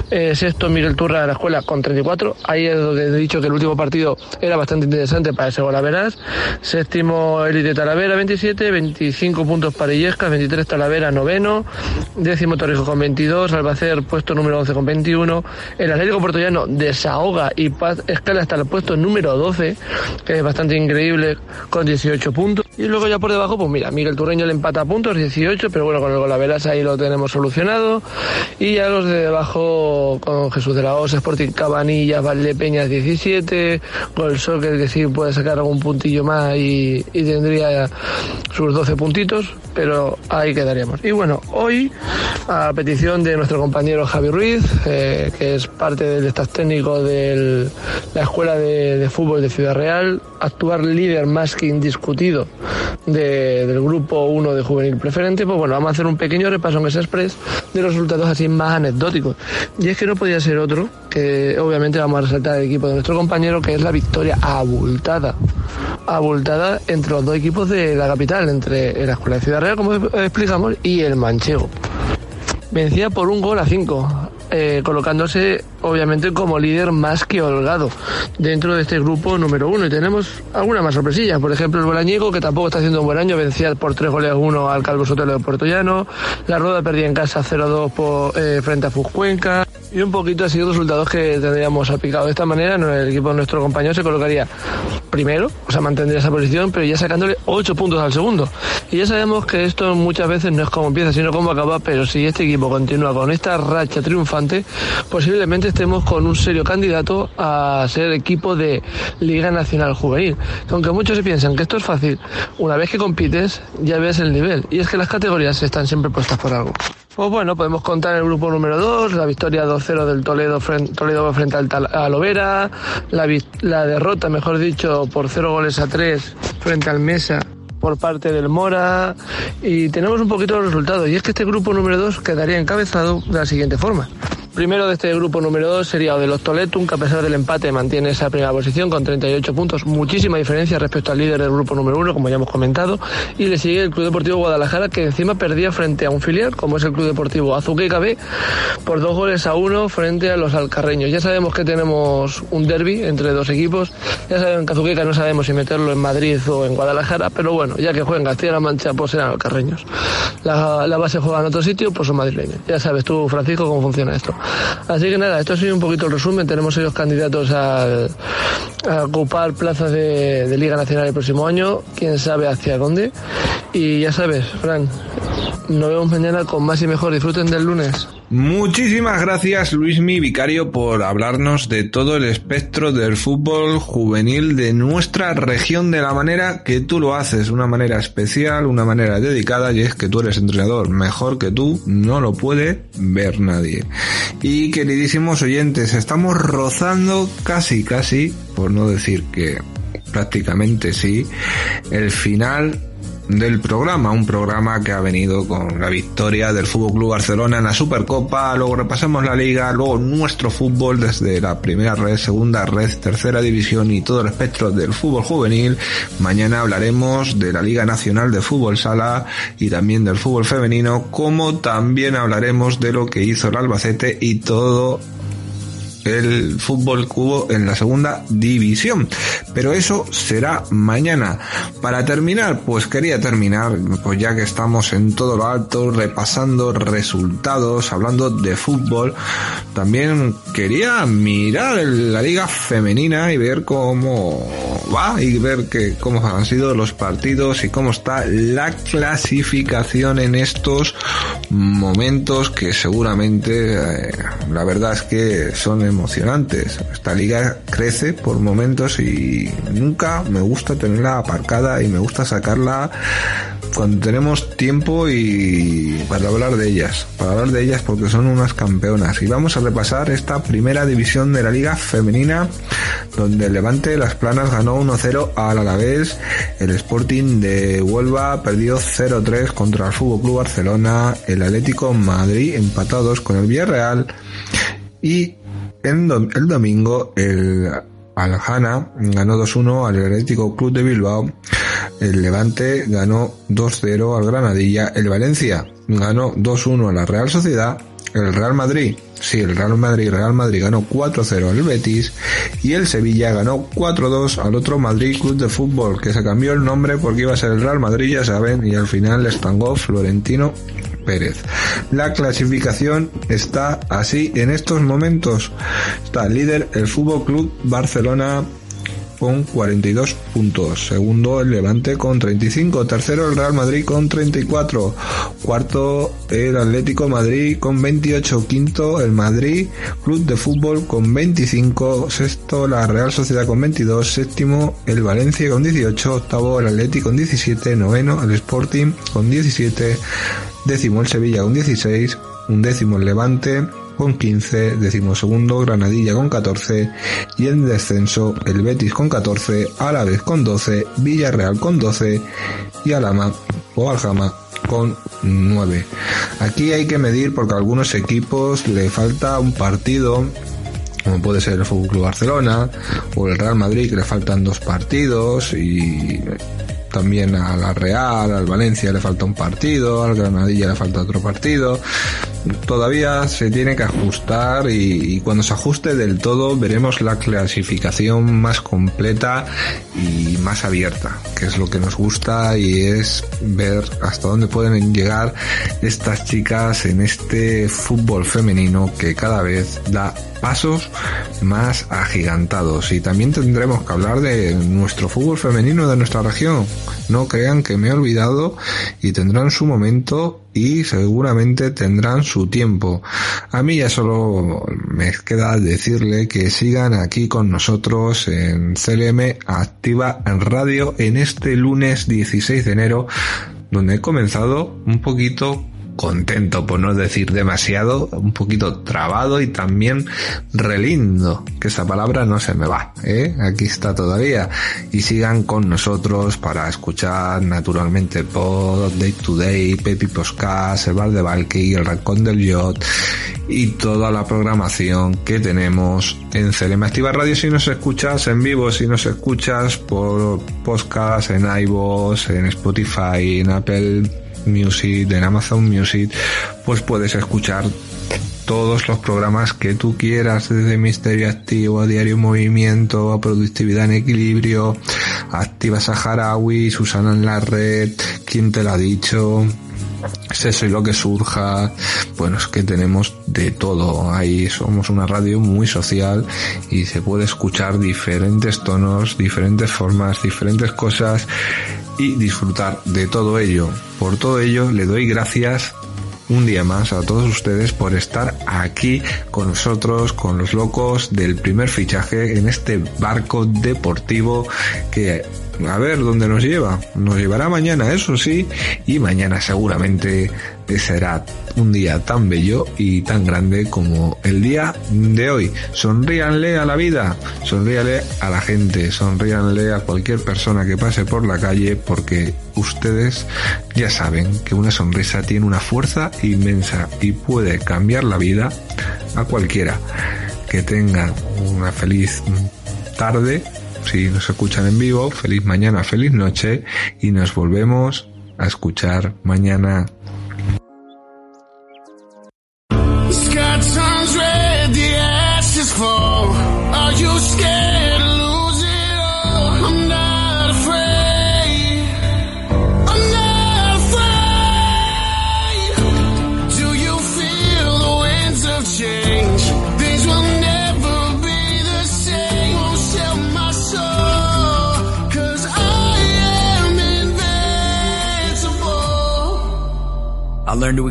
Eh, sexto, Miguel Turra de la escuela con 34, ahí es donde he dicho que el último partido era bastante interesante para ese Golaveras. Séptimo, Elite Talavera, 27, 25 puntos para Illescas, 23 Talavera, noveno. Décimo Torrijos con 22, Albacer puesto número 11 con 21. El Atlético Portollano desahoga y escala hasta el puesto número 12, que es bastante increíble, con 18 puntos. Y luego ya por debajo, pues mira, Miguel Turreño le empata a puntos, 18, pero bueno, con el Golaveras ahí lo tenemos solucionado. Y ya los de debajo, con Jesús de la Osa, Sporting Cabanillas, Valdepeñas, 17, Gol Soccer que sí puede sacar algún puntillo más y, y tendría sus 12 puntitos, pero ahí quedaríamos. Y bueno, hoy, a petición de nuestro compañero Javi Ruiz, eh, que es parte del staff técnico de la Escuela de, Fútbol de Ciudad Real, actuar líder más que indiscutido de, del grupo 1 de Juvenil Preferente, pues bueno, vamos a hacer un pequeño repaso en ese express de los resultados así más anecdóticos. Y es que no podía ser otro, que obviamente vamos a resaltar el equipo de nuestro compañero, que es la victoria abultada, abultada entre los dos equipos de la capital, entre la Escuela de Ciudad Como explicamos, y el Manchego. Vencía por un gol a cinco, eh, colocándose obviamente como líder más que holgado dentro de este grupo número uno. Y tenemos alguna más sorpresilla, por ejemplo el Bolañigo, que tampoco está haciendo un buen año, vencía por tres goles a uno al Calvo Sotelo de Puerto Llano, la Roda perdía en casa 0-2 por, eh, frente a Fuscuenca, y un poquito así resultados que tendríamos aplicado de esta manera, el equipo de nuestro compañero se colocaría primero, o sea, mantendría esa posición, pero ya sacándole 8 puntos al segundo. Y ya sabemos que esto muchas veces no es como empieza, sino como acaba, pero si este equipo continúa con esta racha triunfante, posiblemente estemos con un serio candidato a ser equipo de Liga Nacional Juvenil. Aunque muchos se piensan que esto es fácil, una vez que compites ya ves el nivel. Y es que las categorías están siempre puestas por algo. Pues bueno, podemos contar el grupo número 2, la victoria 2-0 del Toledo frente, Toledo frente al a Lovera, la, la derrota, mejor dicho, por 0 goles a 3 frente al Mesa por parte del Mora y tenemos un poquito los resultados y es que este grupo número 2 quedaría encabezado de la siguiente forma. Primero de este grupo número 2 sería de los Toletum, que a pesar del empate mantiene esa primera posición con 38 puntos, muchísima diferencia respecto al líder del grupo número 1, como ya hemos comentado. Y le sigue el Club Deportivo Guadalajara, que encima perdía frente a un filial, como es el Club Deportivo Azuque KB, por dos goles a uno frente a los alcarreños. Ya sabemos que tenemos un derby entre dos equipos. Ya saben que Azuqueca no sabemos si meterlo en Madrid o en Guadalajara, pero bueno, ya que juegan Castilla-La Mancha, pues serán alcarreños. La, la base juega en otro sitio, pues son madrileños. Ya sabes tú, Francisco, cómo funciona esto. Así que nada, esto ha sido un poquito el resumen. Tenemos ellos candidatos a, ocupar plazas de, de Liga Nacional el próximo año. Quién sabe hacia dónde. Y ya sabes, Fran, nos vemos mañana con más y mejor. Disfruten del lunes. Muchísimas gracias Luismi Vicario por hablarnos de todo el espectro del fútbol juvenil de nuestra región de la manera que tú lo haces, una manera especial, una manera dedicada y es que tú eres entrenador mejor que tú, no lo puede ver nadie. Y queridísimos oyentes, estamos rozando casi casi, por no decir que prácticamente sí, el final del programa, un programa que ha venido con la victoria del Fútbol Club Barcelona en la Supercopa, luego repasamos la liga, luego nuestro fútbol desde la primera red, segunda red, tercera división y todo el espectro del fútbol juvenil. Mañana hablaremos de la Liga Nacional de Fútbol Sala y también del fútbol femenino, como también hablaremos de lo que hizo el Albacete y todo el fútbol cubo en la segunda división. Pero eso será mañana. Para terminar, pues quería terminar, pues ya que estamos en todo lo alto, repasando resultados, hablando de fútbol, también quería mirar la liga femenina y ver cómo va y ver que, cómo han sido los partidos y cómo está la clasificación en estos momentos que seguramente eh, la verdad es que son emocionantes. Esta liga crece por momentos y nunca me gusta tenerla aparcada y me gusta sacarla cuando tenemos tiempo y para hablar de ellas, para hablar de ellas porque son unas campeonas. Y vamos a repasar esta primera división de la liga femenina donde el Levante Las Planas ganó 1-0 al Alavés, el Sporting de Huelva perdió 0-3 contra el Fútbol Club Barcelona, el Atlético Madrid empatados con el Villarreal y el, el domingo el Aljana ganó 2-1 al Atlético Club de Bilbao, el Levante ganó 2-0 al Granadilla, el Valencia ganó 2-1 a la Real Sociedad, el Real Madrid, sí, el Real Madrid, Real Madrid ganó 4-0 al Betis y el Sevilla ganó 4-2 al otro Madrid Club de Fútbol, que se cambió el nombre porque iba a ser el Real Madrid, ya saben, y al final les pangó Florentino Pérez. La clasificación está así en estos momentos. Está líder el Fútbol Club Barcelona con 42 puntos. Segundo el Levante con 35. Tercero el Real Madrid con 34. Cuarto el Atlético Madrid con 28. Quinto el Madrid Club de Fútbol con 25. Sexto la Real Sociedad con 22. Séptimo el Valencia con 18. Octavo el Atlético con 17. Noveno el Sporting con 17. Décimo el Sevilla con 16. Un décimo el Levante con 15, decimosegundo Granadilla con 14 y en descenso el Betis con 14, Alavés con 12, Villarreal con 12 y Alama o Aljama con 9. Aquí hay que medir porque a algunos equipos le falta un partido como puede ser el Fútbol Club Barcelona o el Real Madrid que le faltan dos partidos y también a la Real, al Valencia le falta un partido, al Granadilla le falta otro partido. Todavía se tiene que ajustar y, cuando se ajuste del todo veremos la clasificación más completa y más abierta, que es lo que nos gusta y es ver hasta dónde pueden llegar estas chicas en este fútbol femenino que cada vez da pasos más agigantados y también tendremos que hablar de nuestro fútbol femenino de nuestra región. No crean que me he olvidado y tendrán su momento y seguramente tendrán su tiempo. A mí ya solo me queda decirle que sigan aquí con nosotros en CLM Activa Radio en este lunes 16 de enero donde he comenzado un poquito contento por no decir demasiado, un poquito trabado y también relindo, que esa palabra no se me va, ¿eh? aquí está todavía. Y sigan con nosotros para escuchar naturalmente Pod, Day to Day, Pepi Podcast, el Bar de Valky, el Rancón del Yacht y toda la programación que tenemos en CLM Activa Radio si nos escuchas en vivo, si nos escuchas por podcast, en iVoox, en Spotify, en Apple Music, en Amazon Music, pues puedes escuchar todos los programas que tú quieras, desde Misterio Activo, Diario Movimiento, Productividad en Equilibrio, Activa Saharaui, Susana en la Red, ¿Quién te lo ha dicho? Eso y lo que surja, bueno, es que tenemos de todo. Ahí somos una radio muy social y se puede escuchar diferentes tonos, diferentes formas, diferentes cosas y disfrutar de todo ello. Por todo ello, le doy gracias un día más a todos ustedes por estar aquí con nosotros, con los locos del primer fichaje en este barco deportivo que a ver dónde nos lleva. Nos llevará mañana, eso sí, y mañana seguramente será un día tan bello y tan grande como el día de hoy. Sonríanle a la vida, sonríale a la gente, sonríanle a cualquier persona que pase por la calle porque ustedes ya saben que una sonrisa tiene una fuerza inmensa y puede cambiar la vida a cualquiera. Que tengan una feliz tarde si nos escuchan en vivo, feliz mañana, feliz noche y nos volvemos a escuchar mañana.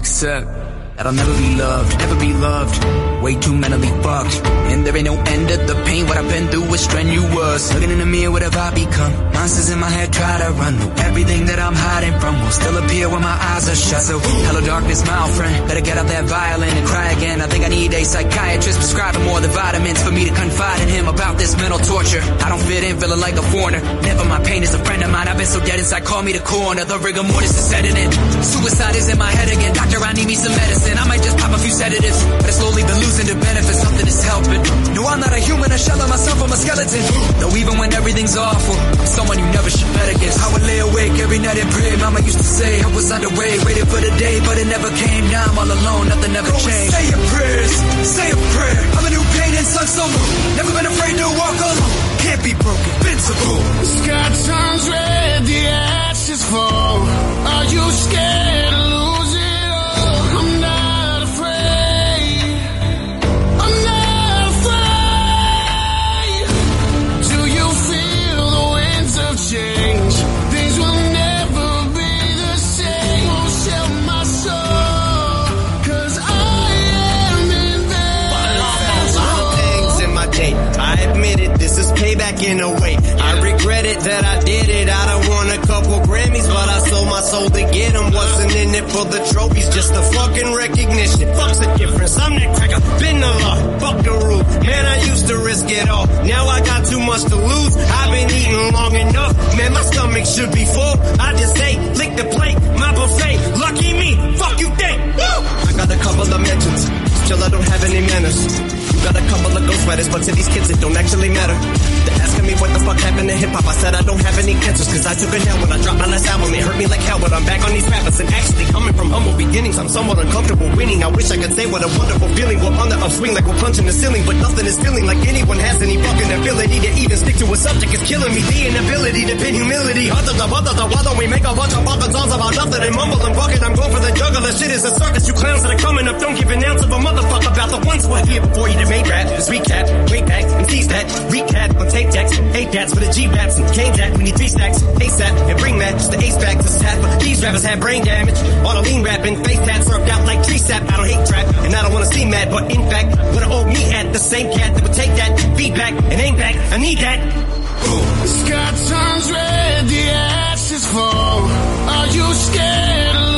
Accept that I'll never be loved, never be loved. Way too mentally fucked. And there ain't no end to the pain. What I've been through is strenuous. Looking in the mirror, what have I become? Monsters in my head try to run. Everything that I'm hiding from will still appear when my eyes are shut. So, hello darkness, my old friend. Better get out that violin and cry again. I think I need a psychiatrist prescribing more of the vitamins for me to confide in him about this mental torture. I don't fit in, feeling like a foreigner. Never my pain is a friend of mine. I've been so dead inside, call me the coroner. The rigor mortis is setting in. Suicide is in my head again. Doctor, I need me some medicine. I might just pop a few sedatives, but it's slowly been losing the benefits. Something is helping. No, I'm not a human. A shell of myself. I'm a skeleton. Though even when everything's awful, I'm someone you never should bet against. I would lay awake every night and pray. Mama used to say I was underway, waiting for the day, but it never came. Now I'm all alone. Nothing ever changed. Say your prayers. Say a prayer. I'm a new pain and sun summer. Never been afraid to walk alone. Can't be broken. Invincible. Sky turns red, the ashes fall. Are you scared is payback in a way. I regret it that I did it. I don't want a couple Grammys, but I sold my soul to get them. Wasn't in it for the trophies, just the fucking recognition. Fuck's the difference. I'm that cracker. Been the law. Fuck the rule. Man, I used to risk it all. Now I got too much to lose. I've been eating long enough. Man, my stomach should be full. I just ate, lick the plate, my buffet. Lucky me. Fuck you think. Woo! I got a couple of mentions. Still I don't have any manners. Got a couple of ghost riders, but to these kids it don't actually matter. They're asking me what the fuck happened to hip hop. I said I don't have any answers, cause I took a down when I dropped my last album. It hurt me like hell, but I'm back on these rappers. And actually coming from humble beginnings, I'm somewhat uncomfortable winning. I wish I could say what a wonderful feeling. We're on the upswing like we're punching the ceiling, but nothing is feeling like anyone has any fucking ability to even stick to a subject. It's killing me. The inability to pin humility. Other the other the why don't we make a bunch of fucking songs about nothing and mumble and bucket? I'm going for the juggler. Shit is a circus. You clowns that are coming up don't give an ounce of a motherfucker about the ones who are here before you made rap. Just recap, wait back, and tease that. Recap on tape decks, eight cats for the G raps and cane that. We need three stacks, ASAP, and bring that. Just the ace back to half. But these rappers have brain damage. All the lean rapping, face tats served out like tree sap. I don't hate trap, and I don't wanna see mad, but in fact, what I owe me at the same cat that would take that feedback and aim back. I need that. Sky turns red, the ashes fall. Are you scared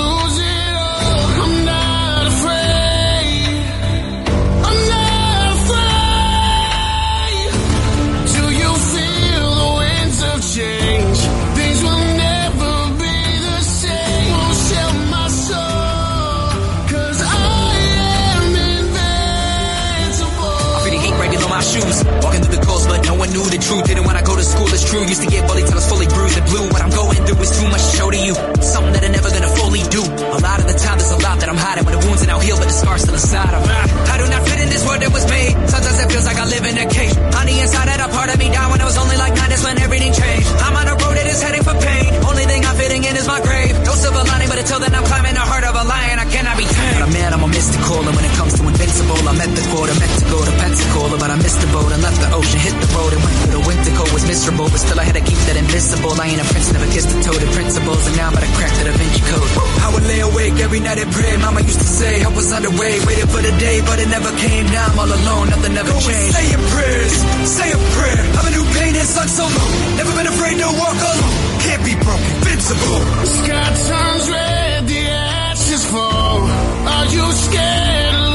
go to school it's true. Used to get bullied till I was fully bruised and blue. What I'm going through is too much to show to you. Something that I'm never gonna fully do. A lot of the time there's a lot that I'm hiding. When the wounds are now healed, but the scars still inside of me. I do not fit in this world that was made. Sometimes it feels like I live in a cage. On the inside, that a part of me died when I was only like nine. That's when everything changed. I'm on a road that is heading for pain. Only thing I'm fitting in is my grave. No silver lining, but until then I'm climbing the heart of a lion. I cannot be tamed. But a man, I'm a mystical, and when it comes to invincible, I'm at the quota, meant to go to Pensacola, but I missed the boat and left the ocean, hit the road and went through the winter cold. Was miserable, but still I had to keep that invisible. I ain't a prince, never kissed a toad. principles, and now I'm about to crack the Da Vinci Code. I would lay awake every night and pray. Mama used to say I was underway, waiting for the day, but it never came. Now I'm all alone, nothing ever Go changed. say your prayers, say a prayer. I've a new pain and suck so long. Never been afraid to walk alone can't be broken, invincible. The sky turns red, the ashes fall. Are you scared?